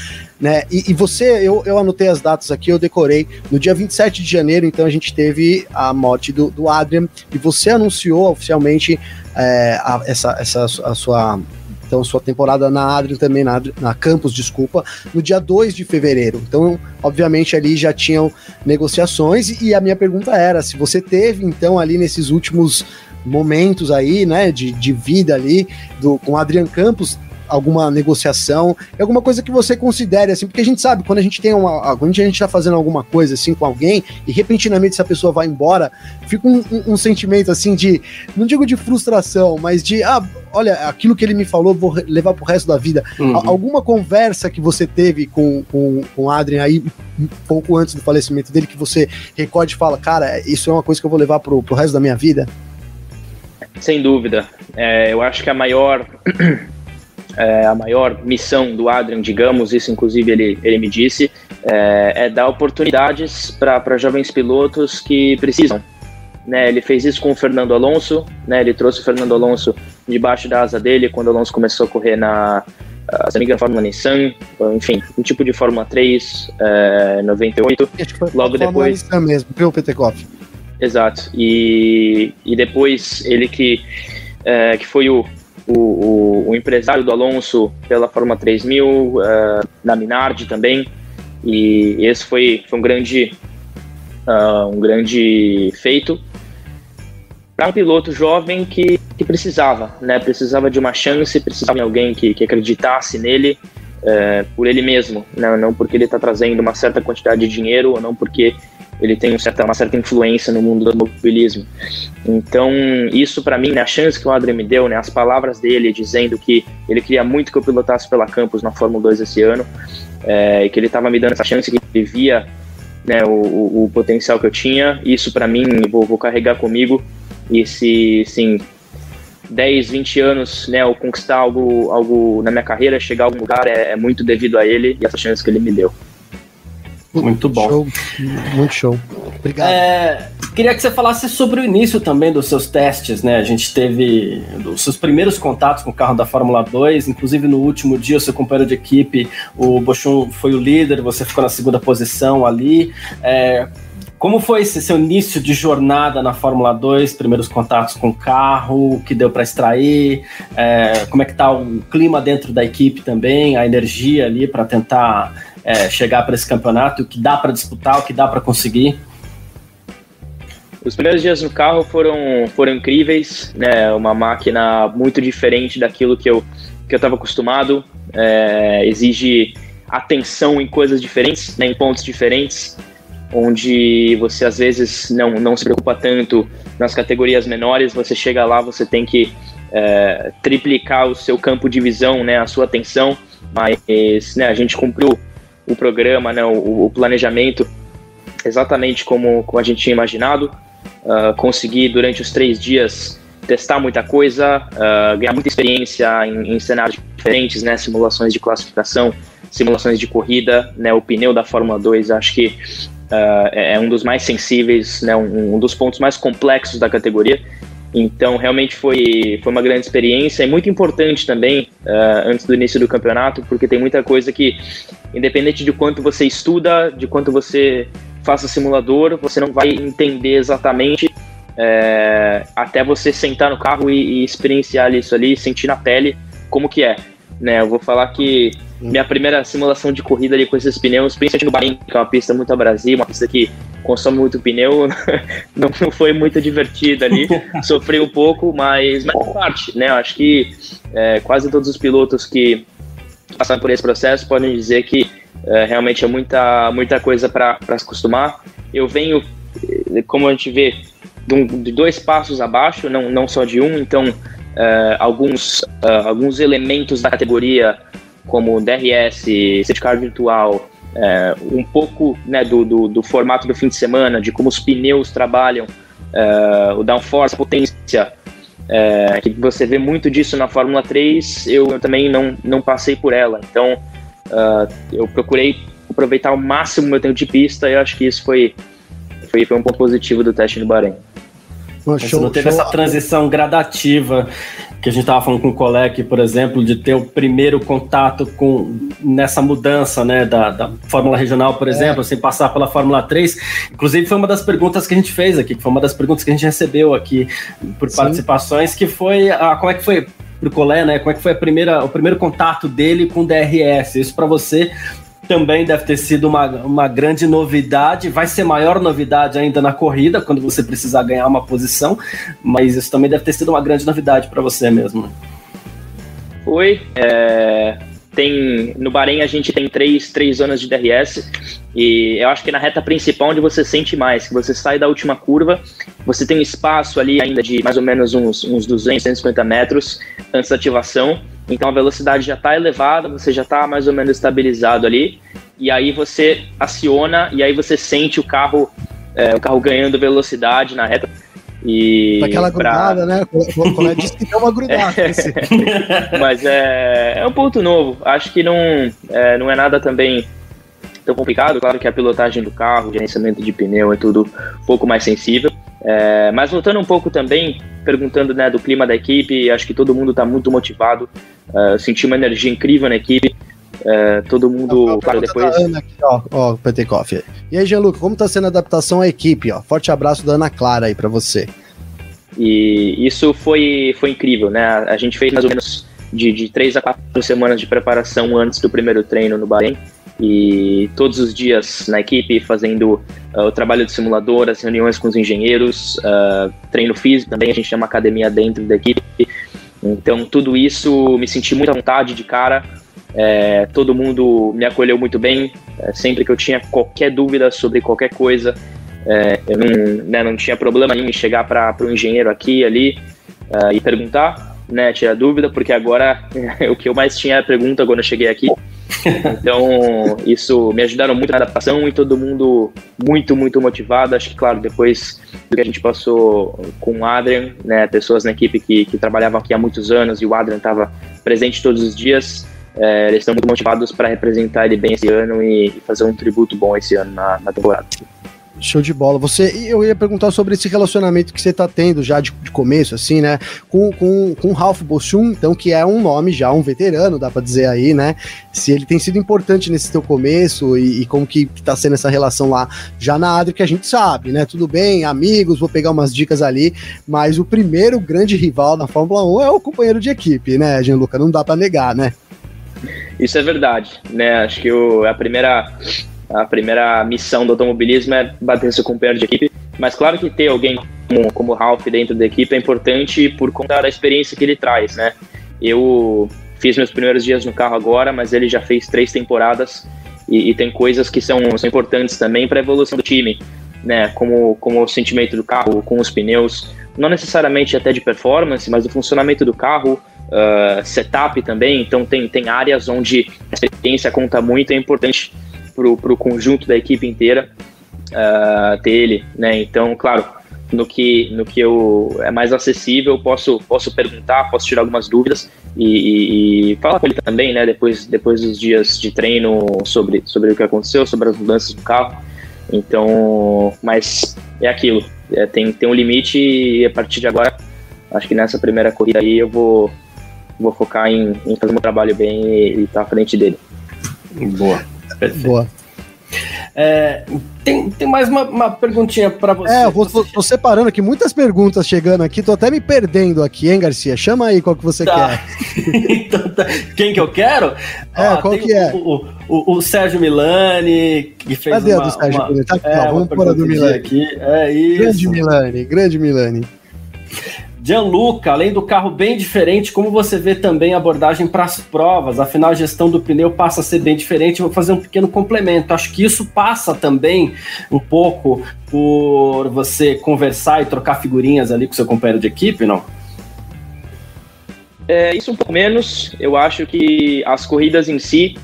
né? E, e, você, eu, eu anotei as datas aqui, eu decorei. No dia 27 de janeiro, então, a gente teve a morte do, do Adrian, e você anunciou oficialmente é, a, essa, essa a sua então, sua temporada na Adrian também, na, na Campus, desculpa, no dia 2 de fevereiro. Então, obviamente, ali já tinham negociações. E a minha pergunta era: se você teve, então, ali nesses últimos momentos aí, né, de, de vida ali, do, com Adrian Campos, alguma negociação, alguma coisa que você considere, assim, porque a gente sabe, quando a gente tem uma. Quando a gente tá fazendo alguma coisa assim com alguém e repentinamente essa pessoa vai embora, fica um, um, um sentimento assim de. Não digo de frustração, mas de. Ah, olha, aquilo que ele me falou, vou levar pro resto da vida. Uhum. Alguma conversa que você teve com, com, com o Adrian aí, um pouco antes do falecimento dele, que você recorde e fala, cara, isso é uma coisa que eu vou levar pro, pro resto da minha vida? Sem dúvida. É, eu acho que a maior é, a maior missão do Adrian, digamos, isso inclusive ele, ele me disse, é, é dar oportunidades para jovens pilotos que precisam. Né, ele fez isso com o Fernando Alonso, né, ele trouxe o Fernando Alonso debaixo da asa dele quando o Alonso começou a correr na, se não me engano, Fórmula Nissan, enfim, um tipo de Fórmula 3, é, 98. Logo depois. Nissan mesmo, viu, Petekoff? Exato. E, e depois ele que, é, que foi o, o, o, o, empresário do Alonso pela Fórmula 3000, uh, eh, na Minardi também, e esse foi, foi um grande uh, um grande feito para um piloto jovem que, que precisava, né? Precisava de uma chance, precisava de alguém que, que acreditasse nele uh, por ele mesmo, né? não porque ele está trazendo uma certa quantidade de dinheiro ou não porque ele tem um uma certa influência no mundo do automobilismo. Então, isso para mim, né, a chance que o Adrian me deu, né, as palavras dele dizendo que ele queria muito que eu pilotasse pela Campus na Fórmula 2 esse ano, é, e que ele estava me dando essa chance, que ele via né, o, o, o potencial que eu tinha, isso para mim, vou, vou carregar comigo, e se, sim, 10, 20 anos, né, eu conquistar algo, algo na minha carreira, chegar a algum lugar, é, é muito devido a ele e essa chance que ele me deu. Muito bom. Show. Muito show. Obrigado. É, queria que você falasse sobre o início também dos seus testes, né? A gente teve os seus primeiros contatos com o carro da Fórmula 2, inclusive no último dia, o seu companheiro de equipe, o Bochum, foi o líder, você ficou na segunda posição ali. É, como foi esse seu início de jornada na Fórmula 2, primeiros contatos com o carro, o que deu para extrair, é, como é que tá o clima dentro da equipe também, a energia ali para tentar é, chegar para esse campeonato, o que dá para disputar, o que dá para conseguir? Os primeiros dias no carro foram, foram incríveis, né? Uma máquina muito diferente daquilo que eu que eu estava acostumado. É, exige atenção em coisas diferentes, né, em pontos diferentes, onde você às vezes não, não se preocupa tanto nas categorias menores. Você chega lá, você tem que é, triplicar o seu campo de visão, né, a sua atenção. Mas né, a gente cumpriu o programa, né, o, o planejamento exatamente como, como a gente tinha imaginado. Uh, consegui durante os três dias testar muita coisa, uh, ganhar muita experiência em, em, cenários diferentes, né, simulações de classificação, simulações de corrida, né, o pneu da Fórmula 2 acho que uh, é um dos mais sensíveis, né, um, um, dos pontos mais complexos da categoria. Então, realmente foi, foi uma grande experiência e muito importante também uh, antes do início do campeonato, porque tem muita coisa que, independente de quanto você estuda, de quanto você faça simulador, você não vai entender exatamente é, até você sentar no carro e, e, experienciar isso ali, sentir na pele como que é. Né, eu vou falar que minha primeira simulação de corrida ali com esses pneus, principalmente no Bahrein, que é uma pista muito abrasiva, uma pista que consome muito pneu, <laughs> não, não foi muito divertida ali, <laughs> sofri um pouco, mas, mas parte, né? Eu acho que é, quase todos os pilotos que passaram por esse processo podem dizer que é, realmente é muita, muita coisa para se acostumar. Eu venho, eh, como a gente vê, de, um, de dois passos abaixo, não, não só de um, então é, alguns, uh, alguns elementos da categoria, como DRS, car virtual, é, um pouco né, do, do, do, formato do fim de semana, de como os pneus trabalham, o downforce, a potência, que você vê muito disso na Fórmula 3, eu, eu, também não, não passei por ela. Então, Uh, eu procurei aproveitar ao máximo o meu tempo de pista e eu acho que isso foi, foi, foi um ponto positivo do teste no Bahrein. Você não teve show. essa transição gradativa que a gente estava falando com o Colec, por exemplo, de ter o primeiro contato com nessa mudança né, da, da Fórmula Regional, por é. exemplo, sem passar pela Fórmula 3. Inclusive, foi uma das perguntas que a gente fez aqui, foi uma das perguntas que a gente recebeu aqui por Sim. participações, que foi a, como é que foi pro Colé, né? Como é que foi a primeira, o primeiro contato dele com o DRS? Isso para você também deve ter sido uma, uma grande novidade. Vai ser maior novidade ainda na corrida, quando você precisar ganhar uma posição, mas isso também deve ter sido uma grande novidade para você mesmo. Foi. É, tem, no Bahrein a gente tem três, três zonas de DRS e eu acho que na reta principal onde você sente mais, que você sai da última curva, você tem um espaço ali ainda de mais ou menos uns, uns 200, 150 metros antes da ativação então a velocidade já está elevada, você já está mais ou menos estabilizado ali, e aí você aciona e aí você sente o carro, é, o carro ganhando velocidade na reta. E Aquela grudada, pra... né? Quando disse que deu uma grudada. <laughs> Mas é, é um ponto novo. Acho que não é, não é nada também tão complicado. Claro que a pilotagem do carro, gerenciamento de pneu é tudo um pouco mais sensível. É, mas voltando um pouco também, perguntando né, do clima da equipe, acho que todo mundo está muito motivado. Uh, senti uma energia incrível na equipe. Uh, todo mundo, claro, depois. Ana aqui, ó, ó. E aí, Gianluca, como está sendo a adaptação à equipe? Ó? Forte abraço da Ana Clara aí para você. E isso foi, foi incrível, né? A gente fez mais ou menos de, de três a quatro semanas de preparação antes do primeiro treino no Bahrein e todos os dias na equipe fazendo uh, o trabalho de simulador, as reuniões com os engenheiros, uh, treino físico também, a gente tem uma academia dentro da equipe. Então, tudo isso me senti muito à vontade de cara. É, todo mundo me acolheu muito bem. É, sempre que eu tinha qualquer dúvida sobre qualquer coisa, é, eu não, né, não tinha problema em chegar para o um engenheiro aqui ali uh, e perguntar, né, tirar dúvida, porque agora <laughs> o que eu mais tinha é pergunta quando eu cheguei aqui. Então, isso me ajudaram muito na adaptação e todo mundo muito, muito motivado. Acho que, claro, depois do que a gente passou com o Adrian, né, pessoas na equipe que, que trabalhavam aqui há muitos anos e o Adrian estava presente todos os dias, é, eles estão muito motivados para representar ele bem esse ano e fazer um tributo bom esse ano na, na temporada. Show de bola. Você, eu ia perguntar sobre esse relacionamento que você está tendo já de, de, começo, assim, né? Com, com, com Ralph Boschum, então, que é um nome já, um veterano, dá para dizer aí, né? Se ele tem sido importante nesse teu começo e, e como que, que tá sendo essa relação lá já na Adri, que a gente sabe, né? Tudo bem, amigos, vou pegar umas dicas ali, mas o primeiro grande rival na Fórmula 1 é o companheiro de equipe, né, Gianluca? Não dá para negar, né? Isso é verdade, né? Acho que o, a primeira a primeira missão do automobilismo é bater seu companheiro de equipe. Mas claro que ter alguém como, como o Ralph dentro da equipe é importante por conta da experiência que ele traz, né? Eu fiz meus primeiros dias no carro agora, mas ele já fez três temporadas e, e tem coisas que são, são importantes também para a evolução do time, né? Como, como o sentimento do carro, com os pneus, não necessariamente até de performance, mas o funcionamento do carro, uh, setup também. Então tem, tem áreas onde a experiência conta muito, é importante para o conjunto da equipe inteira uh, ter ele, né? Então, claro, no que, no que eu é mais acessível, posso, posso perguntar, posso tirar algumas dúvidas e, e, e, falar com ele também, né? Depois, depois dos dias de treino sobre, sobre o que aconteceu, sobre as mudanças do carro. Então, mas é aquilo, é, tem, tem um limite e a partir de agora, acho que nessa primeira corrida aí eu vou, vou focar em, em fazer meu trabalho bem e estar tá à frente dele. Boa. Perfeito. Boa. É, tem, tem mais uma, uma perguntinha para você. É, eu vou, tô, tô, separando aqui muitas perguntas chegando aqui, tô até me perdendo aqui, hein, Garcia? Chama aí qual que você tá. quer. <laughs> então, tá. Quem que eu quero? É, qual que é? O, o, o, Sérgio Milani, que fez Cadê uma, a do Sérgio uma, Milani? Tá aqui, é, ó, vamos pôr a do Milani. Aqui. É isso. Grande Milani, grande Milani. Gianluca, além do carro bem diferente, como você vê também a abordagem para as provas? Afinal, a gestão do pneu passa a ser bem diferente. Vou fazer um pequeno complemento. Acho que isso passa também um pouco por você conversar e trocar figurinhas ali com seu companheiro de equipe, não? É, isso um pouco menos. Eu acho que as corridas em si,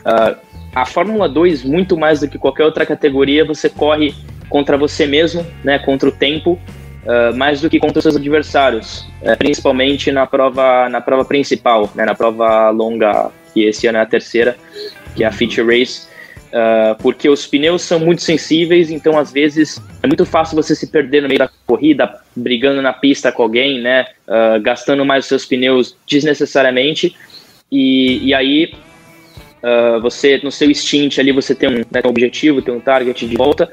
uh, a Fórmula 2, muito mais do que qualquer outra categoria, você corre contra você mesmo, né, contra o tempo uh, mais do que contra seus adversários, uh, principalmente na prova, na prova principal, né, na prova longa, que esse ano é a terceira, que é a Feature Race, uh, porque os pneus são muito sensíveis, então às vezes é muito fácil você se perder no meio da corrida, brigando na pista com alguém, né, uh, gastando mais os seus pneus desnecessariamente, e, e aí você, no seu stint ali, você tem um, né, um objetivo, tem um target de volta,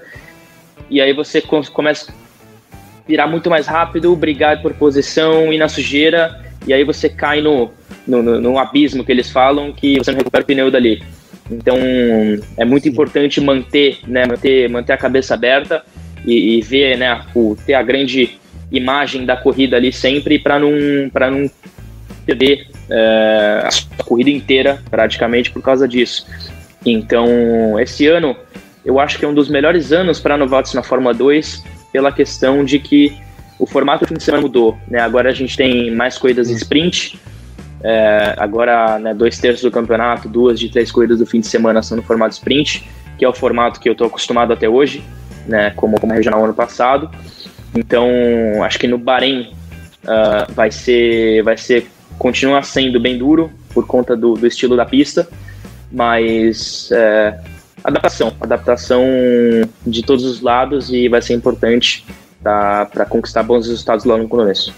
e aí você começa virar muito mais rápido, brigar por posição e na sujeira, e aí você cai no, no, no, no abismo que eles falam que você não recupera o pneu dali. Então é muito importante manter, né, manter, manter a cabeça aberta e, e ver, né, o, ter a grande imagem da corrida ali sempre para não, não perder é, a corrida inteira praticamente por causa disso. Então esse ano eu acho que é um dos melhores anos para novatos na Fórmula 2 pela questão de que o formato fim de semana mudou. Né? Agora a gente tem mais corridas sprint, é, agora, né, dois terços do campeonato, duas de três corridas do fim de semana são no formato sprint, que é o formato que eu estou acostumado até hoje, né, como, como regional ano passado. Então, acho que no Bahrein uh, vai ser, vai ser, continua sendo bem duro por conta do, do estilo da pista, mas é, adaptação, adaptação de todos os lados e vai ser importante para conquistar bons resultados lá no começo.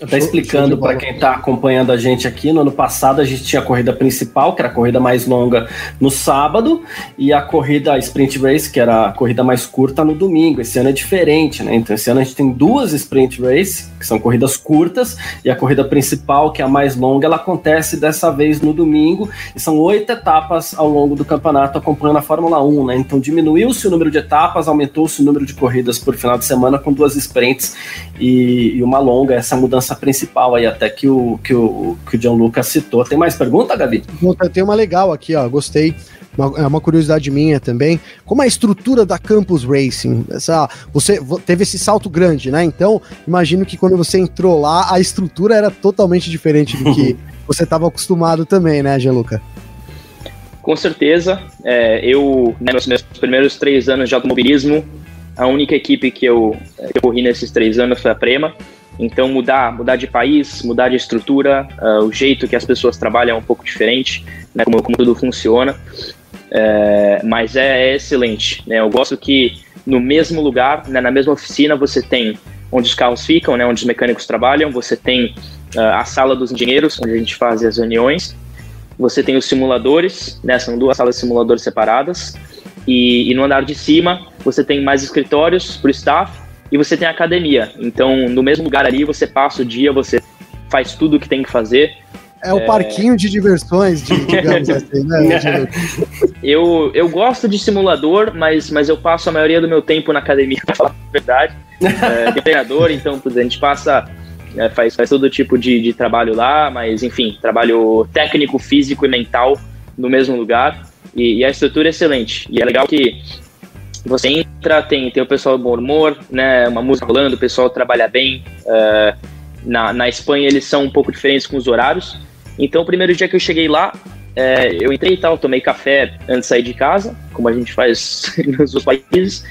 Até explicando para quem está acompanhando a gente aqui, no ano passado a gente tinha a corrida principal, que era a corrida mais longa, no sábado, e a corrida Sprint Race, que era a corrida mais curta, no domingo. Esse ano é diferente, né? Então esse ano a gente tem duas Sprint Race, que são corridas curtas, e a corrida principal, que é a mais longa, ela acontece dessa vez no domingo, e são oito etapas ao longo do campeonato acompanhando a Fórmula 1, né? Então diminuiu-se o número de etapas, aumentou-se o número de corridas por final de semana com duas sprints e, e uma longa, essa mudança principal aí, até que o, que o, que o John Lucas citou. Tem mais pergunta, Gabi? Tem uma legal aqui, ó. Gostei. Uma, é uma curiosidade minha também. Como é a estrutura da Campus Racing? Essa, você teve esse salto grande, né? Então, imagino que quando você entrou lá, a estrutura era totalmente diferente do que <laughs> você estava acostumado também, né, Gianluca? Com certeza. É, eu, né, nos meus primeiros três anos de automobilismo, a única equipe que eu, que eu corri nesses três anos foi a Prema. Então mudar, mudar de país, mudar de estrutura, uh, o jeito que as pessoas trabalham é um pouco diferente, né, como, como tudo funciona. É, mas é, é, excelente. Né? Eu gosto que no mesmo lugar, né, na mesma oficina, você tem onde os carros ficam, né, onde os mecânicos trabalham, você tem uh, a sala dos engenheiros, onde a gente faz as reuniões, você tem os simuladores, né, são duas salas de simuladores separadas, e, e no andar de cima você tem mais escritórios para o staff e você tem academia. Então, no mesmo lugar ali, você passa o dia, você faz tudo o que tem que fazer. É o é... parquinho de diversões, de, digamos <laughs> assim, né? eu, eu gosto de simulador, mas, mas eu passo a maioria do meu tempo na academia, <laughs> pra falar a verdade. É, treinador, então a gente passa, é, faz, faz todo tipo de, de trabalho lá, mas enfim, trabalho técnico, físico e mental no mesmo lugar. E, e a estrutura é excelente. E é legal que você entra, tem, tem o pessoal do bom humor, né, uma música rolando, o pessoal trabalha bem. Uh, na, na Espanha eles são um pouco diferentes com os horários. Então, o primeiro dia que eu cheguei lá, é, eu entrei e tal, tomei café antes de sair de casa, como a gente faz <laughs> nos outros países.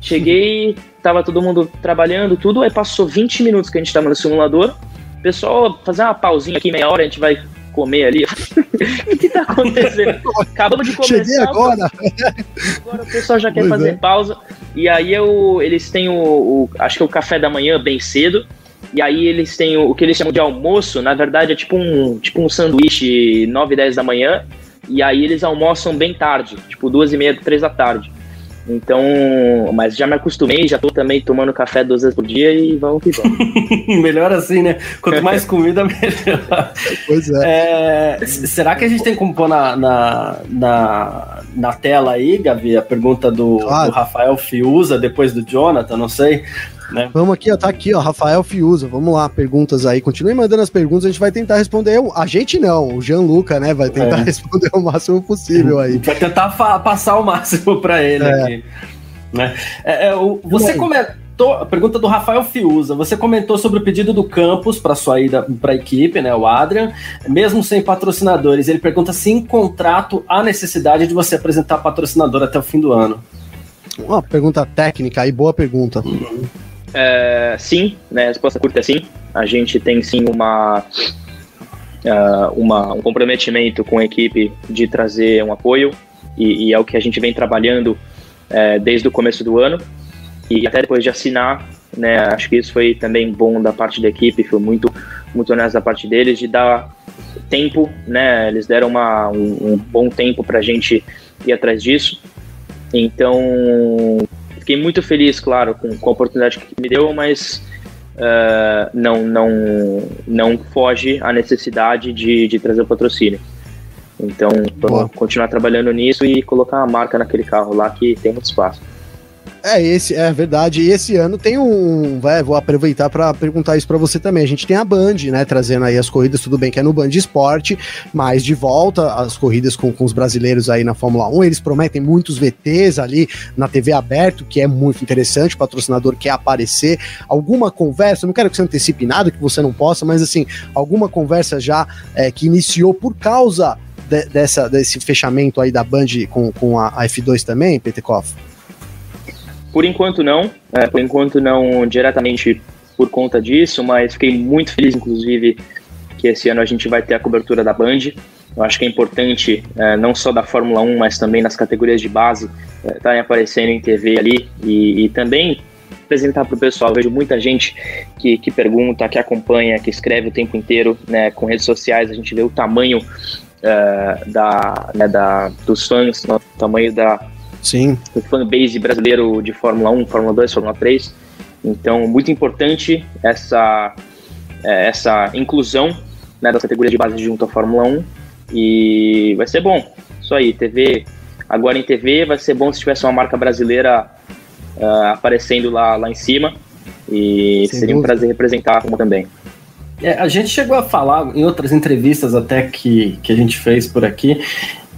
Cheguei, tava todo mundo trabalhando, tudo, aí passou 20 minutos que a gente tava no simulador. Pessoal, fazer uma pausinha aqui, meia hora, a gente vai comer ali. <laughs> o que tá acontecendo? Acabamos de começar. Cheguei agora. Agora o pessoal já quer pois fazer é. pausa. E aí eu, eles têm o, o, Acho que é o café da manhã bem cedo. E aí eles têm o, o que eles chamam de almoço. Na verdade é tipo um, tipo um sanduíche 9, 10 da manhã. E aí eles almoçam bem tarde, tipo duas e meia, três da tarde. Então, mas já me acostumei, já tô também tomando café duas vezes por dia e vamos que vamos. <laughs> melhor assim, né? Quanto mais comida, <laughs> melhor. Pois é. é. Será que a gente tem como pôr na, na, na, na tela aí, Gavi, a pergunta do, claro. do Rafael Fiuza, depois do Jonathan, não sei. Né? Vamos aqui, ó, tá aqui, ó, Rafael Fiuza. Vamos lá, perguntas aí. Continue mandando as perguntas, a gente vai tentar responder. A gente não, o Jean-Luca, né, vai tentar é. <laughs> responder o máximo possível aí. Vai tentar passar o máximo para ele é. aqui. Né? É, é, o, você comentou, a pergunta do Rafael Fiuza, você comentou sobre o pedido do campus para sua ida para a equipe, né, o Adrian, mesmo sem patrocinadores. Ele pergunta se em contrato há necessidade de você apresentar patrocinador até o fim do ano. Uma pergunta técnica aí, boa pergunta. Uhum. É, sim, né? Resposta curta é sim. A gente tem sim uma, uh, uma, um comprometimento com a equipe de trazer um apoio, e, e é o que a gente vem trabalhando uh, desde o começo do ano, e até depois de assinar, né, acho que isso foi também bom da parte da equipe, foi muito, muito honesto da parte deles, de dar tempo, né, eles deram uma, um, um bom tempo para a gente ir atrás disso, então fiquei muito feliz, claro, com, com a oportunidade que me deu, mas uh, não, não, não foge à necessidade de, de trazer o patrocínio. Então, vamos continuar trabalhando nisso e colocar uma marca naquele carro lá que tem muito espaço. É, esse é verdade. E esse ano tem um. Vai, vou aproveitar para perguntar isso para você também. A gente tem a Band, né? Trazendo aí as corridas, tudo bem que é no Band Esporte, mas de volta as corridas com, com os brasileiros aí na Fórmula 1. Eles prometem muitos VTs ali na TV aberto, que é muito interessante. O patrocinador quer aparecer. Alguma conversa, não quero que você antecipe nada que você não possa, mas assim, alguma conversa já é, que iniciou por causa de, dessa, desse fechamento aí da Band com, com a, a F2 também, Petekoff? Por enquanto não, é, por enquanto não diretamente por conta disso, mas fiquei muito feliz, inclusive, que esse ano a gente vai ter a cobertura da Band. Eu acho que é importante, é, não só da Fórmula 1, mas também nas categorias de base, estarem é, aparecendo em TV ali e, e também apresentar para o pessoal. Eu vejo muita gente que, que pergunta, que acompanha, que escreve o tempo inteiro né, com redes sociais. A gente vê o tamanho uh, da, né, da, dos fãs, o tamanho da, Sim. O fanbase brasileiro de Fórmula 1, Fórmula 2, Fórmula 3. Então, muito importante essa, é, essa inclusão né, da categoria de base junto à Fórmula 1. E vai ser bom. Isso aí, TV. Agora em TV vai ser bom se tivesse uma marca brasileira uh, aparecendo lá, lá em cima. E Sem seria dúvida. um prazer representar como também. É, a gente chegou a falar em outras entrevistas até que, que a gente fez por aqui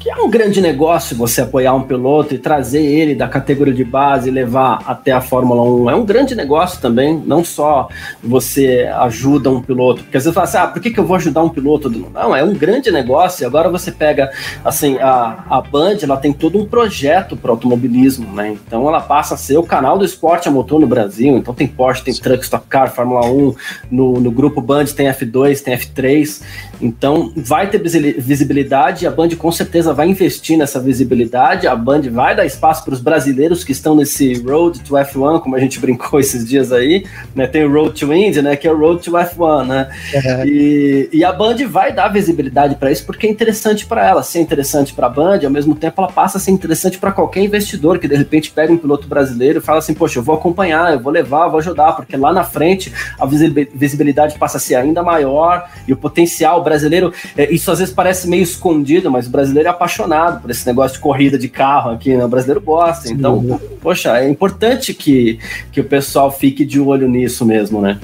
que é um grande negócio você apoiar um piloto e trazer ele da categoria de base e levar até a Fórmula 1. É um grande negócio também, não só você ajuda um piloto, porque às vezes você fala assim, ah, por que, que eu vou ajudar um piloto? Não, é um grande negócio. Agora você pega, assim, a, a Band, ela tem todo um projeto para automobilismo, né? Então ela passa a ser o canal do esporte a motor no Brasil. Então tem Porsche, tem Truck, Stock Car, Fórmula 1, no, no grupo Band tem F2, tem F3. Então vai ter visibilidade e a Band com certeza vai investir nessa visibilidade, a Band vai dar espaço para os brasileiros que estão nesse Road to F1, como a gente brincou esses dias aí, né? Tem o Road to Indy, né? Que é o Road to F1, né? É. E, e a Band vai dar visibilidade para isso porque é interessante para ela. Se é interessante para a Band, ao mesmo tempo ela passa a ser interessante para qualquer investidor que de repente pega um piloto brasileiro e fala assim: Poxa, eu vou acompanhar, eu vou levar, eu vou ajudar, porque lá na frente a visibilidade passa a ser ainda maior e o potencial brasileiro, é, isso às vezes parece meio escondido, mas o brasileiro é apaixonado por esse negócio de corrida de carro aqui, né? O brasileiro gosta. Então, Sim. poxa, é importante que, que o pessoal fique de olho nisso mesmo, né?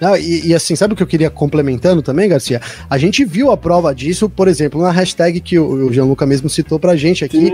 Não, e, e, assim, sabe o que eu queria complementando também, Garcia? A gente viu a prova disso, por exemplo, na hashtag que o, o Gianluca mesmo citou pra gente aqui.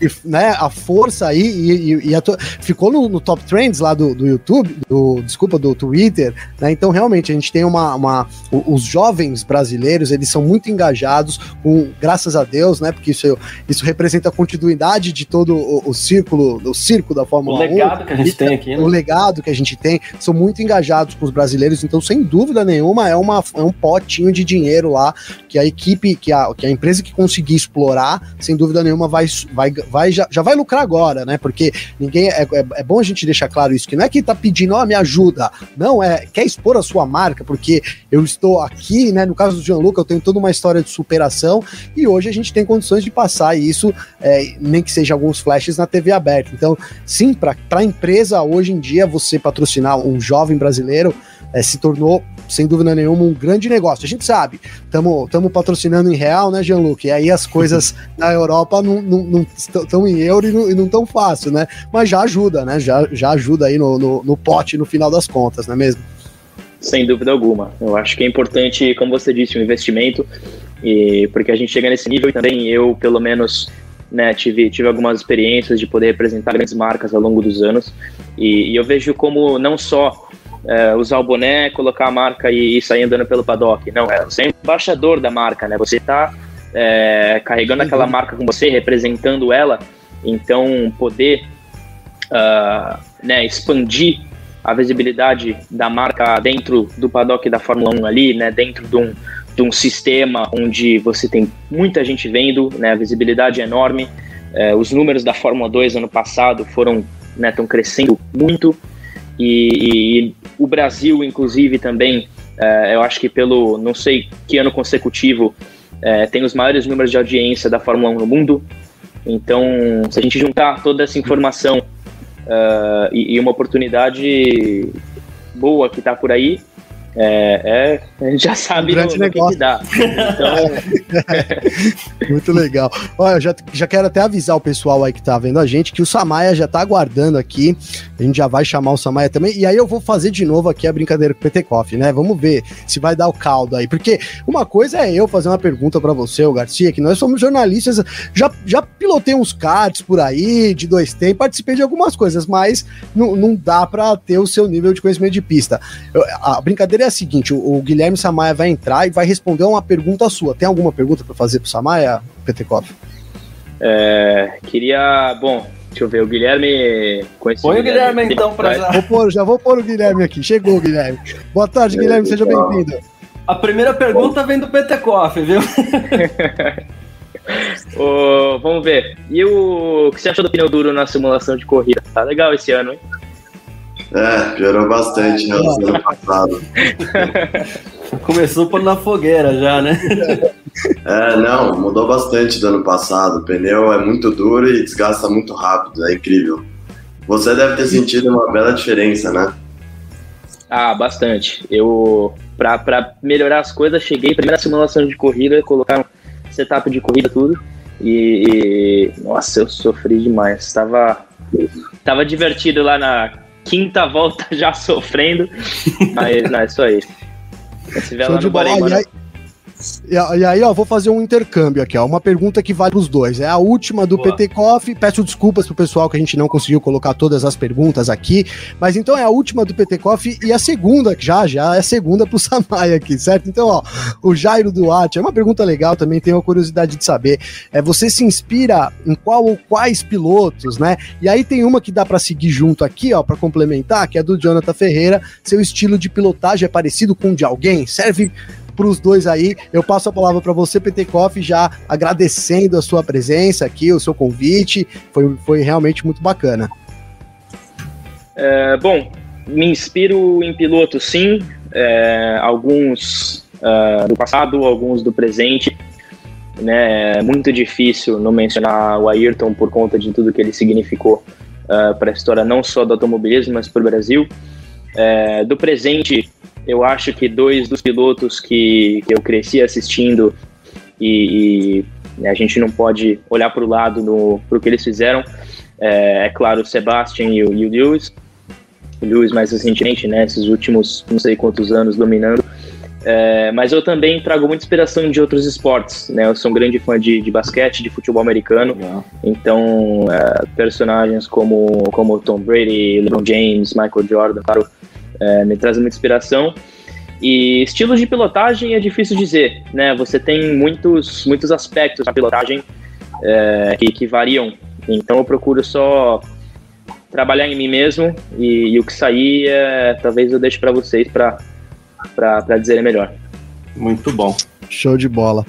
E, né, a força aí, e, e a ficou no, no, top trends lá do, do YouTube, do, desculpa, do Twitter, né? Então, realmente, a gente tem uma, uma. Os jovens brasileiros, eles são muito engajados, com, graças a Deus, né? Porque isso, isso representa a continuidade de todo o, o círculo, o circo da Fórmula 1. O legado 1, que a gente tem aqui, né? O legado que a gente tem, são muito engajados com os brasileiros então, sem dúvida nenhuma, é, uma, é um potinho de dinheiro lá que a equipe, que a, que a empresa que conseguir explorar, sem dúvida nenhuma, vai, vai, vai já, já vai lucrar agora, né? Porque ninguém. É, é, é bom a gente deixar claro isso, que não é que tá pedindo, ó, oh, me ajuda. Não, é quer expor a sua marca, porque eu estou aqui, né? No caso do Gianluca, eu tenho toda uma história de superação e hoje a gente tem condições de passar isso, é, nem que seja alguns flashes na TV aberta. Então, sim, para a empresa hoje em dia, você patrocinar um jovem brasileiro é, se tornou, sem dúvida nenhuma, um grande negócio. A gente sabe, estamos patrocinando em real, né, Jean-Luc? E aí as coisas <laughs> na Europa não estão em euro e não estão fácil, né? Mas já ajuda, né? Já, já ajuda aí no, no, no pote no final das contas, não é mesmo? Sem dúvida alguma. Eu acho que é importante, como você disse, o um investimento, e porque a gente chega nesse nível e também eu, pelo menos, né, tive, tive algumas experiências de poder representar grandes marcas ao longo dos anos, e, e eu vejo como não só é, usar o boné, colocar a marca e, e, sair andando pelo paddock. Não, é, você é embaixador da marca, né? Você está é, carregando uhum. aquela marca com você, representando ela. Então, poder uh, né, expandir a visibilidade da marca dentro do paddock da Fórmula 1 ali, né, dentro de um, de um sistema onde você tem muita gente vendo, né, a visibilidade é enorme. É, os números da Fórmula 2 ano passado foram estão né, crescendo muito e, e, o Brasil, inclusive, também, é, eu acho que pelo não sei que ano consecutivo é, tem os maiores números de audiência da Fórmula 1 no mundo. Então, se a gente juntar toda essa informação uh, e, e, uma oportunidade boa que está por aí, é, é, a gente já sabe um no, negócio. que dá. Então... <laughs> <laughs> Muito legal. Olha, já, já quero até avisar o pessoal aí que tá vendo a gente que o Samaya já tá aguardando aqui. A gente já vai chamar o Samaya também. E aí eu vou fazer de novo aqui a brincadeira com o PT Coffee, né? Vamos ver se vai dar o caldo aí. Porque uma coisa é eu fazer uma pergunta para você, o Garcia, que nós somos jornalistas. Já, já pilotei uns cards por aí, de dois tempos, participei de algumas coisas, mas não, não dá para ter o seu nível de conhecimento de pista. Eu, a brincadeira é é a seguinte: o, o Guilherme Samaia vai entrar e vai responder uma pergunta sua. Tem alguma pergunta para fazer pro Samaia, Petekov? É, queria. Bom, deixa eu ver, o Guilherme. Põe o Guilherme, então pra já. Vou pôr, já vou pôr o Guilherme aqui. Chegou o Guilherme. Boa tarde, Guilherme, seja bem-vindo. A primeira pergunta vem do Petekoff, viu? <laughs> oh, vamos ver. E o... o que você achou do pneu duro na simulação de corrida? Tá legal esse ano, hein? É, piorou bastante em relação ao ano passado. <laughs> Começou por na fogueira já, né? É, não, mudou bastante do ano passado. O pneu é muito duro e desgasta muito rápido, é incrível. Você deve ter sentido uma bela diferença, né? Ah, bastante. Eu, pra, pra melhorar as coisas, cheguei, primeira simulação de corrida, colocaram setup de corrida, tudo. E, e nossa, eu sofri demais. Tava, tava divertido lá na quinta volta já sofrendo. Mas não, é isso aí. Se lá no Bahrein, mano. E, aí, ó, vou fazer um intercâmbio aqui, ó. Uma pergunta que vale os dois. É a última do Boa. PT Coffee. Peço desculpas pro pessoal que a gente não conseguiu colocar todas as perguntas aqui. Mas então é a última do PT Coffee e a segunda, já, já é a segunda pro <laughs> Samaya aqui, certo? Então, ó, o Jairo Duarte, é uma pergunta legal também, tenho a curiosidade de saber. É, você se inspira em qual ou quais pilotos, né? E aí tem uma que dá para seguir junto aqui, ó, para complementar, que é do Jonathan Ferreira. Seu estilo de pilotagem é parecido com o de alguém? Serve para os dois aí. Eu passo a palavra para você, Petekoff, já agradecendo a sua presença aqui, o seu convite. Foi, foi realmente muito bacana. É, bom, me inspiro em pilotos, sim. É, alguns uh, do passado, alguns do presente. Né, é muito difícil não mencionar o Ayrton por conta de tudo que ele significou uh, para a história não só do automobilismo, mas para o Brasil. É, do presente, eu acho que dois dos pilotos que, eu cresci assistindo e, e, a gente não pode olhar para o lado para o que eles fizeram. É, é, claro, o Sebastian e o, e o Lewis. O Lewis mais recentemente, né, esses últimos não sei quantos anos dominando. É, mas eu também trago muita inspiração de outros esportes, né? Eu sou um grande fã de, de basquete, de futebol americano. Então, é, personagens como, como Tom Brady, LeBron James, Michael Jordan, claro, é, me traz muita inspiração. E estilos de pilotagem é difícil dizer, né? Você tem muitos, muitos aspectos na pilotagem é, que, que, variam. Então eu procuro só trabalhar em mim mesmo e, e o que sair, é, talvez eu deixe para vocês para dizer melhor. Muito bom. Show de bola.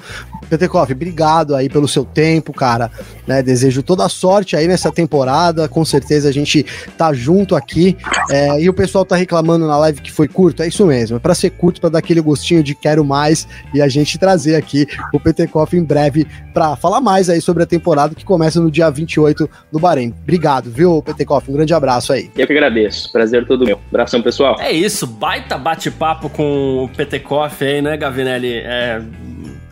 Petekoff, obrigado aí pelo seu tempo, cara. Né, desejo toda a sorte aí nessa temporada. Com certeza a gente tá junto aqui. É, e o pessoal tá reclamando na live que foi curto. É isso mesmo. É pra ser curto, pra dar aquele gostinho de quero mais. E a gente trazer aqui o Petekoff em breve pra falar mais aí sobre a temporada que começa no dia 28 no Bahrein. Obrigado, viu, Petekoff? Um grande abraço aí. Eu que agradeço. Prazer todo meu. Abração, pessoal. É isso. Baita bate-papo com o Petekoff aí, né, Gavinelli? É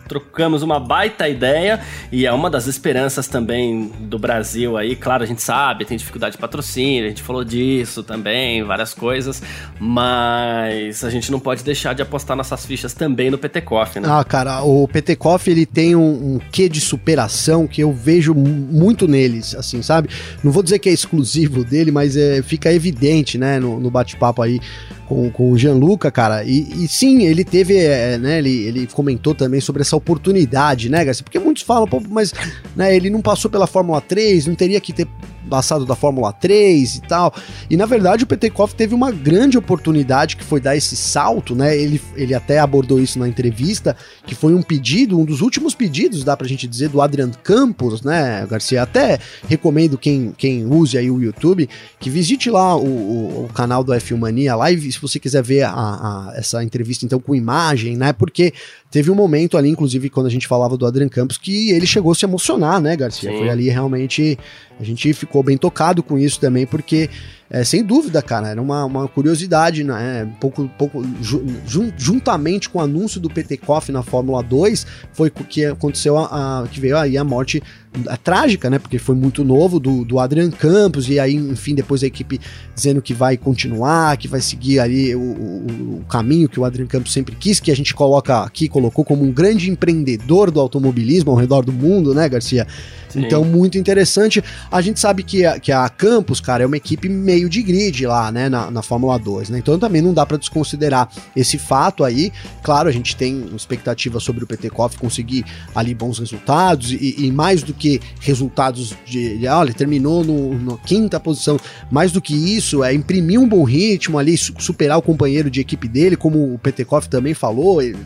trocamos uma baita ideia e é uma das esperanças também do Brasil aí. Claro, a gente sabe, tem dificuldade de patrocínio, a gente falou disso também, várias coisas, mas a gente não pode deixar de apostar nossas fichas também no Petekoff, né? Ah, cara, o Petekoff ele tem um, um quê de superação que eu vejo muito neles, assim, sabe? Não vou dizer que é exclusivo dele, mas é, fica evidente, né, no, no bate-papo aí com, com o Gianluca, cara. E, e sim, ele teve, é, né, ele, ele comentou também sobre essa oportunidade, né, Garcia? Porque muitos falam, mas né, ele não passou pela Fórmula 3, não teria que ter passado da Fórmula 3 e tal. E na verdade o Petekoff teve uma grande oportunidade que foi dar esse salto, né? Ele, ele até abordou isso na entrevista, que foi um pedido, um dos últimos pedidos, dá pra gente dizer, do Adrian Campos, né, Garcia? Até recomendo quem, quem use aí o YouTube, que visite lá o, o, o canal do F1 Mania Live, se você quiser ver a, a, essa entrevista então com imagem, né? Porque teve um momento ali, inclusive, quando a gente falava do Adrian Campos, que ele chegou a se emocionar, né, Garcia? Sim. Foi ali realmente. A gente ficou bem tocado com isso também, porque é, sem dúvida, cara, era uma, uma curiosidade, né? Um pouco, pouco jun, juntamente com o anúncio do PT Coffee na Fórmula 2, foi que aconteceu a, a, que veio aí a morte a trágica, né? Porque foi muito novo do, do Adrian Campos, e aí, enfim, depois a equipe dizendo que vai continuar, que vai seguir ali o, o, o, caminho que o Adrian Campos sempre quis, que a gente coloca aqui, colocou como um grande empreendedor do automobilismo ao redor do mundo, né, Garcia? Sim. Então, muito interessante. A gente sabe que a, que a Campos, cara, é uma equipe meio de grid lá, né, na, na Fórmula 2, né? Então também não dá para desconsiderar esse fato aí. Claro, a gente tem expectativa sobre o Petekoff conseguir ali bons resultados e, e mais do que resultados de, de olha, terminou no, no, quinta posição. Mais do que isso, é imprimir um bom ritmo ali, superar o companheiro de equipe dele, como o Petekoff também falou. Ele,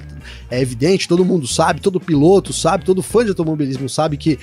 é evidente, todo mundo sabe, todo piloto sabe, todo fã de automobilismo sabe que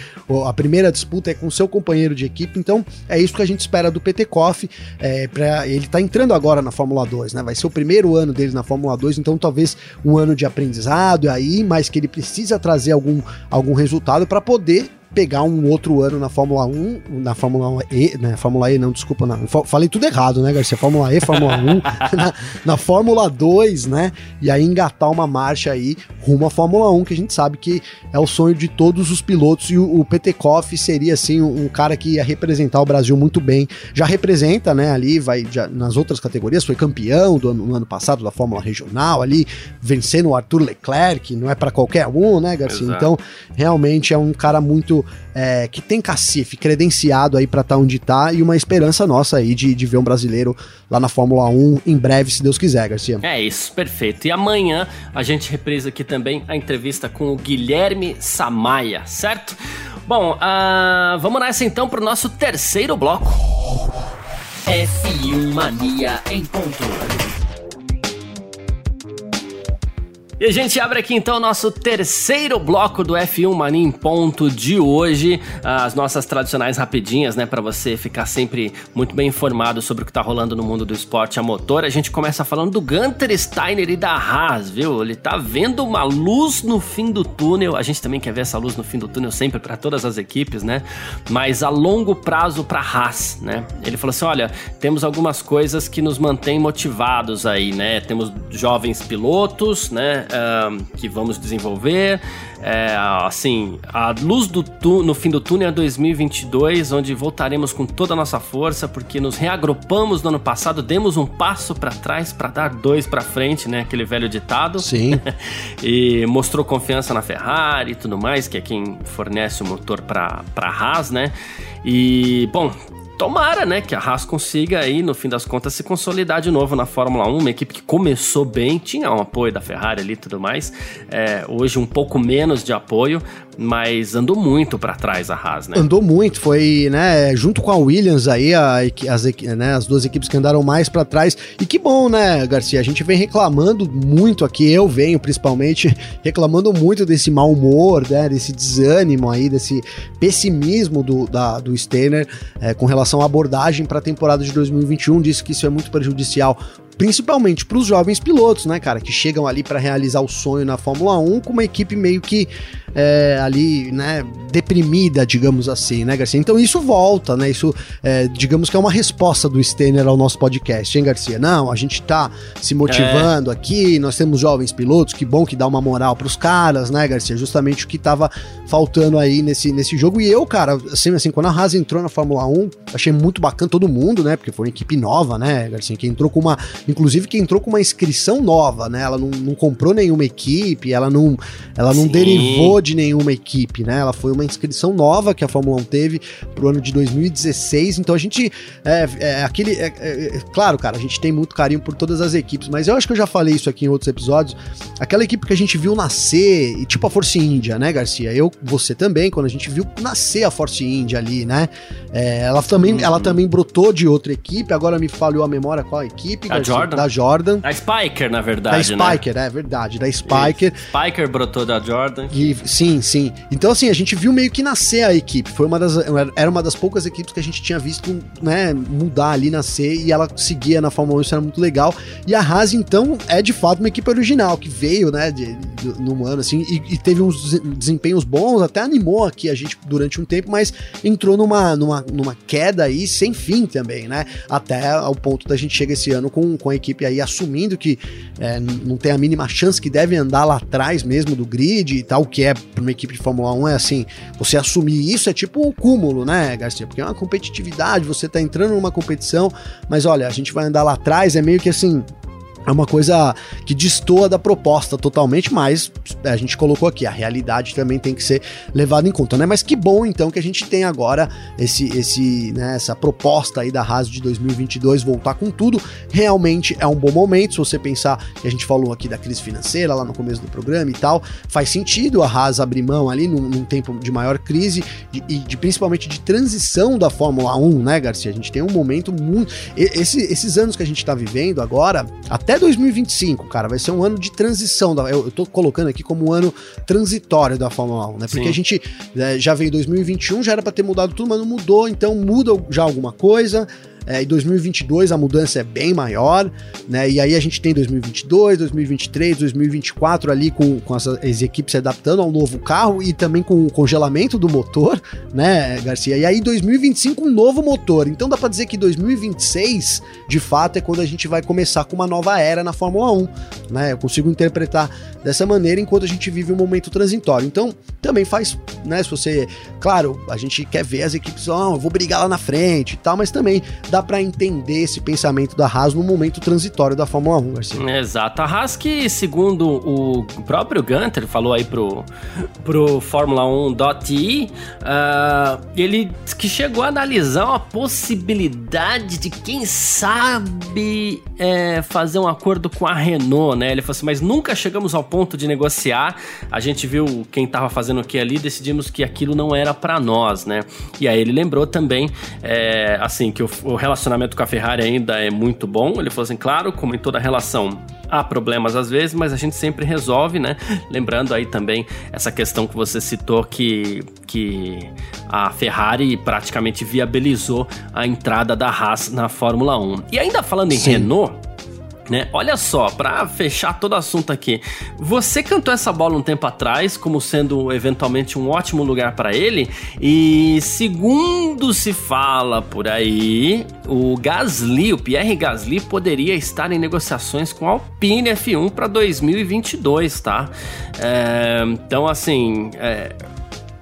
a primeira disputa é com seu companheiro de equipe, então é isso que a gente espera do PT Koff, é, pra, ele tá entrando agora na Fórmula 2, né, vai ser o primeiro ano dele na Fórmula 2, então talvez um ano de aprendizado aí, mas que ele precisa trazer algum, algum resultado para poder pegar um outro ano na Fórmula 1, na Fórmula E, né? Fórmula E, não, desculpa, não. Falei tudo errado, né, Garcia? Fórmula E, Fórmula 1, <laughs> na, na, Fórmula 2, né? E aí engatar uma marcha aí rumo à Fórmula 1, que a gente sabe que é o sonho de todos os pilotos. E o, o Petekoff seria, assim, um, um, cara que ia representar o Brasil muito bem. Já representa, né, ali, vai já, nas outras categorias, foi campeão do ano, no ano passado da Fórmula Regional ali, vencendo o Arthur Leclerc, não é para qualquer um, né, Garcia? Exato. Então, realmente é um cara muito é, que tem cacife, credenciado aí para estar tá onde tá e uma esperança nossa aí de, de ver um brasileiro lá na Fórmula 1 em breve, se Deus quiser, Garcia. É isso, perfeito. E amanhã a gente reprisa aqui também a entrevista com o Guilherme Samaia, certo? Bom, uh, vamos nessa então para o nosso terceiro bloco. F1 Mania em ponto. E a gente abre aqui então o nosso terceiro bloco do F1 Mania em ponto de hoje, as nossas tradicionais rapidinhas, né, para você ficar sempre muito bem informado sobre o que tá rolando no mundo do esporte a motor. A gente começa falando do Gunter Steiner e da Haas, viu? Ele tá vendo uma luz no fim do túnel. A gente também quer ver essa luz no fim do túnel sempre para todas as equipes, né? Mas a longo prazo para Haas, né? Ele falou assim: "Olha, temos algumas coisas que nos mantêm motivados aí, né? Temos jovens pilotos, né? Que vamos desenvolver. É, assim, a luz do tu, no fim do túnel é 2022, onde voltaremos com toda a nossa força, porque nos reagrupamos no ano passado, demos um passo para trás para dar dois para frente, né? Aquele velho ditado. Sim. <laughs> e mostrou confiança na Ferrari e tudo mais, que é quem fornece o motor para a Haas, né? E, bom, Tomara, né, que a Haas consiga aí, no fim das contas, se consolidar de novo na Fórmula 1, uma equipe que começou bem, tinha um apoio da Ferrari ali e tudo mais, é, hoje um pouco menos de apoio, mas andou muito para trás a Haas, né? Andou muito, foi, né, junto com a Williams aí, a, as, né, as duas equipes que andaram mais para trás, e que bom, né, Garcia, a gente vem reclamando muito aqui, eu venho principalmente <laughs> reclamando muito desse mau humor, né, desse desânimo aí, desse pessimismo do, da, do Steiner é, com relação à abordagem para a temporada de 2021, disse que isso é muito prejudicial principalmente para os jovens pilotos, né, cara, que chegam ali para realizar o sonho na Fórmula 1 com uma equipe meio que é, ali, né, deprimida, digamos assim, né, Garcia? Então isso volta, né? Isso, é, digamos que é uma resposta do Steiner ao nosso podcast, hein, Garcia? Não, a gente tá se motivando é. aqui, nós temos jovens pilotos, que bom que dá uma moral pros caras, né, Garcia? Justamente o que tava faltando aí nesse, nesse jogo. E eu, cara, assim, assim, quando a Haas entrou na Fórmula 1, achei muito bacana todo mundo, né? Porque foi uma equipe nova, né, Garcia? Que entrou com uma inclusive que entrou com uma inscrição nova, né? Ela não, não comprou nenhuma equipe, ela não, ela não Sim. derivou de nenhuma equipe, né? Ela foi uma inscrição nova que a Fórmula 1 teve pro ano de 2016. Então a gente é, é aquele, é, é, é, claro, cara, a gente tem muito carinho por todas as equipes, mas eu acho que eu já falei isso aqui em outros episódios. Aquela equipe que a gente viu nascer, e tipo a Force India, né, Garcia? Eu, você também, quando a gente viu nascer a Force India ali, né? É, ela também, Uhum. ela também brotou de outra equipe. Agora me falhou a memória qual a equipe? A? Jordan. Da Jordan. A Spiker, na Da verdade, né? Spiker, é verdade, da Spiker. Spiker brotou da Jordan. E, sim, sim. Então, assim, a gente viu meio que nascer a equipe. Foi uma das. Era uma das poucas equipes que a gente tinha visto, né, mudar ali, nascer, e ela seguia na Fórmula 1, isso era muito legal. E a Haas, então, é de fato uma equipe original, que veio, né, de, de, num ano, assim, e, e teve uns dese- desempenhos bons, até animou aqui a gente durante um tempo, mas entrou numa, numa, numa queda aí sem fim também, né? Até ao ponto da gente chegar esse ano com, com a equipe aí assumindo que é, não tem a mínima chance que deve andar lá atrás mesmo do grid e tal, que é para uma equipe de Fórmula 1 é assim, você assumir isso é tipo um cúmulo, né, Garcia? Porque é uma competitividade, você tá entrando numa competição, mas olha, a gente vai andar lá atrás, é meio que assim, é uma coisa que destoa da proposta totalmente, mas a gente colocou aqui, a realidade também tem que ser levada em conta, né? Mas que bom então que a gente tem agora esse, esse, né, essa proposta aí da Haas de 2022 voltar com tudo. Realmente é um bom momento, se você pensar que a gente falou aqui da crise financeira lá no começo do programa e tal, faz sentido a Haas abrir mão ali num, num tempo de maior crise de- e de, principalmente de transição da Fórmula 1, né, Garcia? A gente tem um momento muito. esse- esses anos que a gente tá vivendo agora, até 2025, cara, vai ser um ano de transição. Da, eu, eu tô colocando aqui como um ano transitório da Fórmula 1, né? Porque Sim. a gente né, já veio 2021, já era pra ter mudado tudo, mas não mudou, então muda já alguma coisa. É, em 2022 a mudança é bem maior, né? E aí a gente tem 2022, 2023, 2024 ali com, com as, as equipes se adaptando ao novo carro e também com o congelamento do motor, né, Garcia? E aí 2025 um novo motor. Então dá pra dizer que 2026, de fato, é quando a gente vai começar com uma nova era na Fórmula 1, né? Eu consigo interpretar dessa maneira enquanto a gente vive um momento transitório. Então, também faz, né, se você, claro, a gente quer ver as equipes, ó, eu vou brigar lá na frente e tal, mas também dá pra entender esse pensamento da Haas no momento transitório da Fórmula 1, Garcia. Exato. A Haas que, segundo o próprio Gunter, falou aí pro, pro Fórmula 1.i, ah, ele que chegou a analisar uma possibilidade de, quem sabe, é, fazer um acordo com a Renault, né? Ele falou assim, mas nunca chegamos ao ponto de negociar. A gente viu quem tava fazendo o que ali, decidimos que aquilo não era pra nós, né? E aí ele lembrou também, é, assim, que o, o relacionamento com a Ferrari ainda é muito bom. Ele falou assim, claro, como em toda relação, há problemas às vezes, mas a gente sempre resolve, né? Lembrando aí também essa questão que você citou que, que a Ferrari praticamente viabilizou a entrada da Haas na Fórmula 1. E ainda falando em Sim. Renault, né? Olha só, pra fechar todo o assunto aqui, você cantou essa bola um tempo atrás como sendo eventualmente um ótimo lugar pra ele e segundo se fala por aí, o Gasly, o Pierre Gasly poderia estar em negociações com a Alpine F1 pra 2022, tá? É, então assim, é,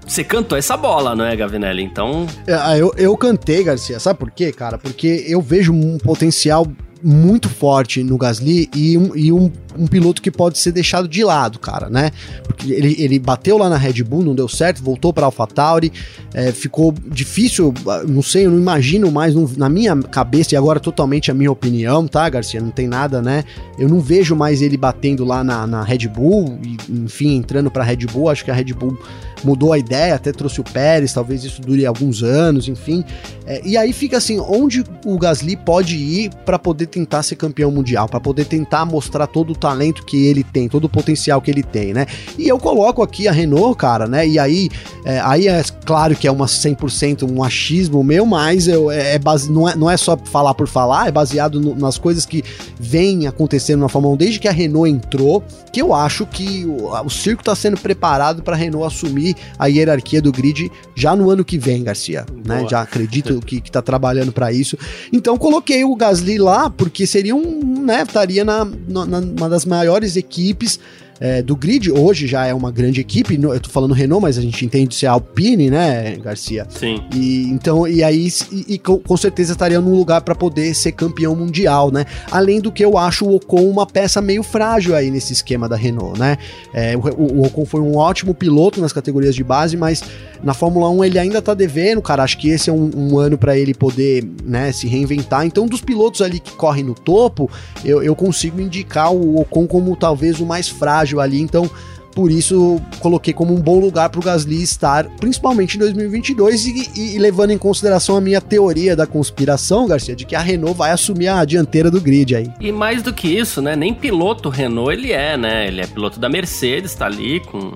você cantou essa bola, não é, Gavinelli? Então, É, eu, eu cantei, Garcia, sabe por quê, cara? Porque eu vejo um potencial muito forte no Gasly e um, e um, um piloto que pode ser deixado de lado, cara, né? Porque ele, ele bateu lá na Red Bull, não deu certo, voltou para AlphaTauri, é, ficou difícil, não sei, eu não imagino mais não- na minha cabeça, e agora totalmente a minha opinião, tá, Garcia? Não tem nada, né? Eu não vejo mais ele batendo lá na, na Red Bull, e, enfim, entrando pra Red Bull, acho que a Red Bull mudou a ideia, até trouxe o Pérez, talvez isso dure alguns anos, enfim. É, e aí fica assim, onde o Gasly pode ir para poder tentar ser campeão mundial, para poder tentar mostrar todo o talento que ele tem, todo o potencial que ele tem, né? E eu coloco aqui a Renault, cara, né? E aí, é, aí é claro que é uma 100% um achismo meu, mas eu, é, é base, não, é, não é só falar por falar, é baseado no- nas coisas que vêm acontecendo na Fórmula 1 desde que a Renault entrou, que eu acho que o, o circo está sendo preparado para a Renault assumir a hierarquia do grid já no ano que vem, Garcia, né? Boa. Já acredito que, que tá trabalhando para isso. Então coloquei o Gasly lá porque seria um, né, estaria na, na, na- das maiores equipes é, do grid. Hoje já é uma grande equipe. Eu tô falando Renault, mas a gente entende ser Alpine, né, Garcia? Sim. E então e aí e, e com, com, certeza estaria num lugar para poder ser campeão mundial, né? Além do que eu acho o Ocon uma peça meio frágil aí nesse esquema da Renault, né? É, o, o, Ocon foi um ótimo piloto nas categorias de base, mas na Fórmula 1 ele ainda tá devendo, cara. Acho que esse é um, um ano para ele poder, né, se reinventar. Então, dos pilotos ali que correm no topo, eu, eu consigo indicar o Ocon como talvez o mais frágil ali. Então, por isso coloquei como um bom lugar para o Gasly estar, principalmente em 2022 e, e, e, levando em consideração a minha teoria da conspiração, Garcia, de que a Renault vai assumir a dianteira do grid aí. E mais do que isso, né? Nem piloto Renault ele é, né? Ele é piloto da Mercedes, está ali com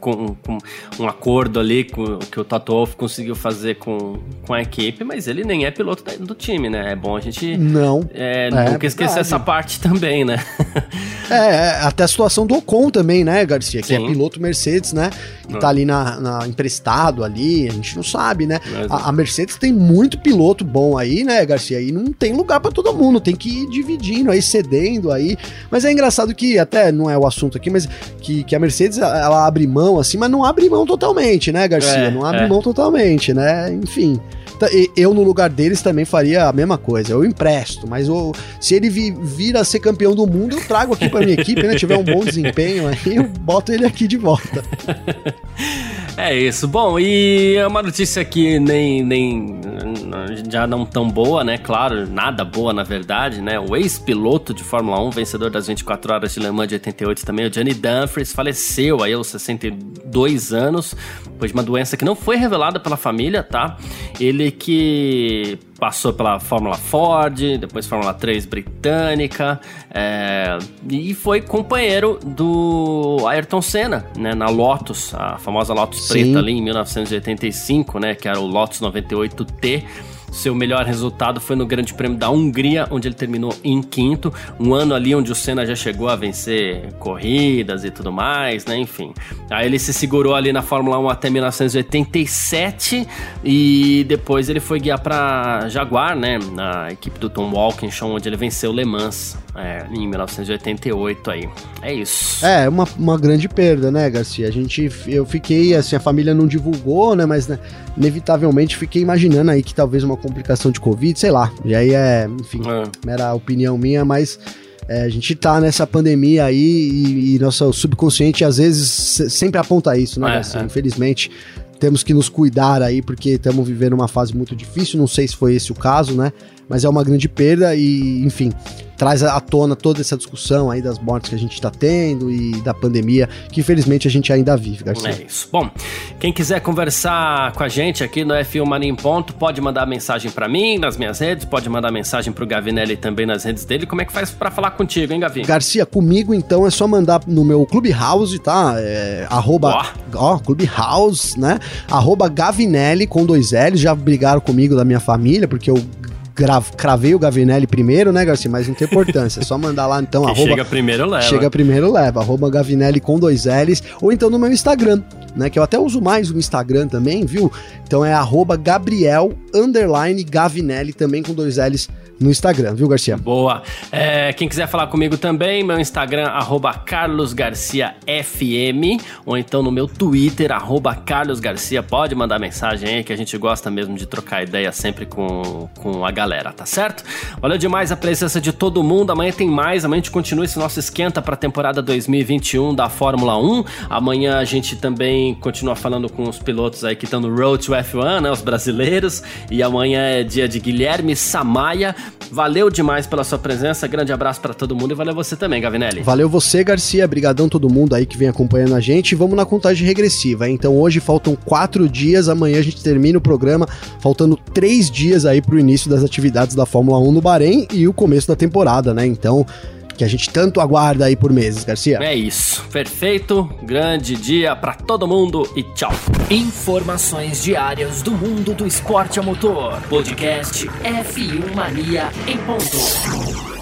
com, com, um acordo ali com, que o Toto Wolff conseguiu fazer com, com a equipe, mas ele nem é piloto do time, né? É bom a gente não é, é nunca esquecer essa parte também, né? <laughs> É, é, até a situação do Ocon também, né, Garcia? Que é Sim. é piloto Mercedes, né? Que tá ali na, na, emprestado ali, a gente não sabe, né? A, a, Mercedes tem muito piloto bom aí, né, Garcia? E não tem lugar para todo mundo, tem que ir dividindo aí, cedendo aí. Mas é engraçado que, até não é o assunto aqui, mas que, que a Mercedes, ela abre mão, assim, mas não abre mão totalmente, né, Garcia? É, não abre é. mão totalmente, né? Enfim. Eu, no lugar deles, também faria a mesma coisa. Eu empresto, mas eu, se ele vir a ser campeão do mundo, eu trago aqui pra minha equipe, né? Tiver um bom desempenho aí, eu boto ele aqui de volta. <laughs> É isso. Bom, e é uma notícia que nem, nem já não tão boa, né? Claro, nada boa na verdade, né? O ex-piloto de Fórmula 1, vencedor das 24 horas de Le Mans de 88 também, o Johnny Dumfries, faleceu aí aos 62 anos, depois de uma doença que não foi revelada pela família, tá? Ele que passou pela Fórmula Ford, depois Fórmula 3 britânica, é, e foi companheiro do Ayrton Senna, né, na Lotus, a famosa Lotus Sim. preta ali em 1985, né, que era o Lotus 98T. Seu melhor resultado foi no Grande Prêmio da Hungria, onde ele terminou em quinto. Um ano ali onde o Senna já chegou a vencer corridas e tudo mais, né? Enfim. Aí ele se segurou ali na Fórmula 1 até 1987 e depois ele foi guiar para Jaguar, né? Na equipe do Tom Walkinshaw, onde ele venceu Le Mans é, em 1988 aí. É isso. É, uma, uma grande perda, né, Garcia? A gente, eu fiquei, assim, a família não divulgou, né? Mas né, inevitavelmente fiquei imaginando aí que talvez uma complicação de Covid, sei lá. E aí é, enfim, é. mera opinião minha, mas é, a gente tá nessa pandemia aí e, e, nosso subconsciente às vezes sempre aponta isso, né? É, assim, é. Infelizmente temos que nos cuidar aí porque estamos vivendo uma fase muito difícil. Não sei se foi esse o caso, né? Mas é uma grande perda e, enfim, traz à tona toda essa discussão aí das mortes que a gente está tendo e da pandemia, que infelizmente a gente ainda vive, Garcia. É isso. Bom, quem quiser conversar com a gente aqui no F1 Mania em Ponto, pode mandar mensagem para mim nas minhas redes, pode mandar mensagem pro Gavinelli também nas redes dele. Como é que faz para falar contigo, hein, Gavi? Garcia, comigo então é só mandar no meu Clubhouse, tá? É, arroba, ó, oh. Clubhouse, né? Arroba Gavinelli com dois L's, já brigaram comigo da minha família, porque eu cravei o Gavinelli primeiro, né, Garcia? Mas não tem importância. É só mandar lá, então, <laughs> arroba, Chega primeiro, leva. Chega primeiro, leva. Arroba Gavinelli com dois L's. Ou então no meu Instagram, né? Que eu até uso mais o Instagram também, viu? Então é arroba Gabriel, underline, Gavinelli, também com dois L's no Instagram, viu, Garcia? Boa. É, quem quiser falar comigo também, meu Instagram, arroba carlosgarciafm, ou então no meu Twitter, arroba carlosgarcia, pode mandar mensagem aí, que a gente gosta mesmo de trocar ideia sempre com, com a galera, tá certo? Valeu demais a presença de todo mundo, amanhã tem mais, amanhã a gente continua esse nosso esquenta para a temporada 2021 da Fórmula 1, amanhã a gente também continua falando com os pilotos aí que estão no Road to F1, né, os brasileiros, e amanhã é dia de Guilherme Samaia, Valeu demais pela sua presença, grande abraço para todo mundo e valeu você também, Gavinelli. Valeu você, Garcia, brigadão todo mundo aí que vem acompanhando a gente. Vamos na contagem regressiva? Então hoje faltam quatro dias, amanhã a gente termina o programa, faltando três dias aí pro início das atividades da Fórmula 1 no Bahrein e o começo da temporada, né? Então que a gente tanto aguarda aí por meses, Garcia. É isso. Perfeito. Grande dia para todo mundo e tchau. Informações diárias do mundo do esporte a motor. Podcast F1 Mania em ponto.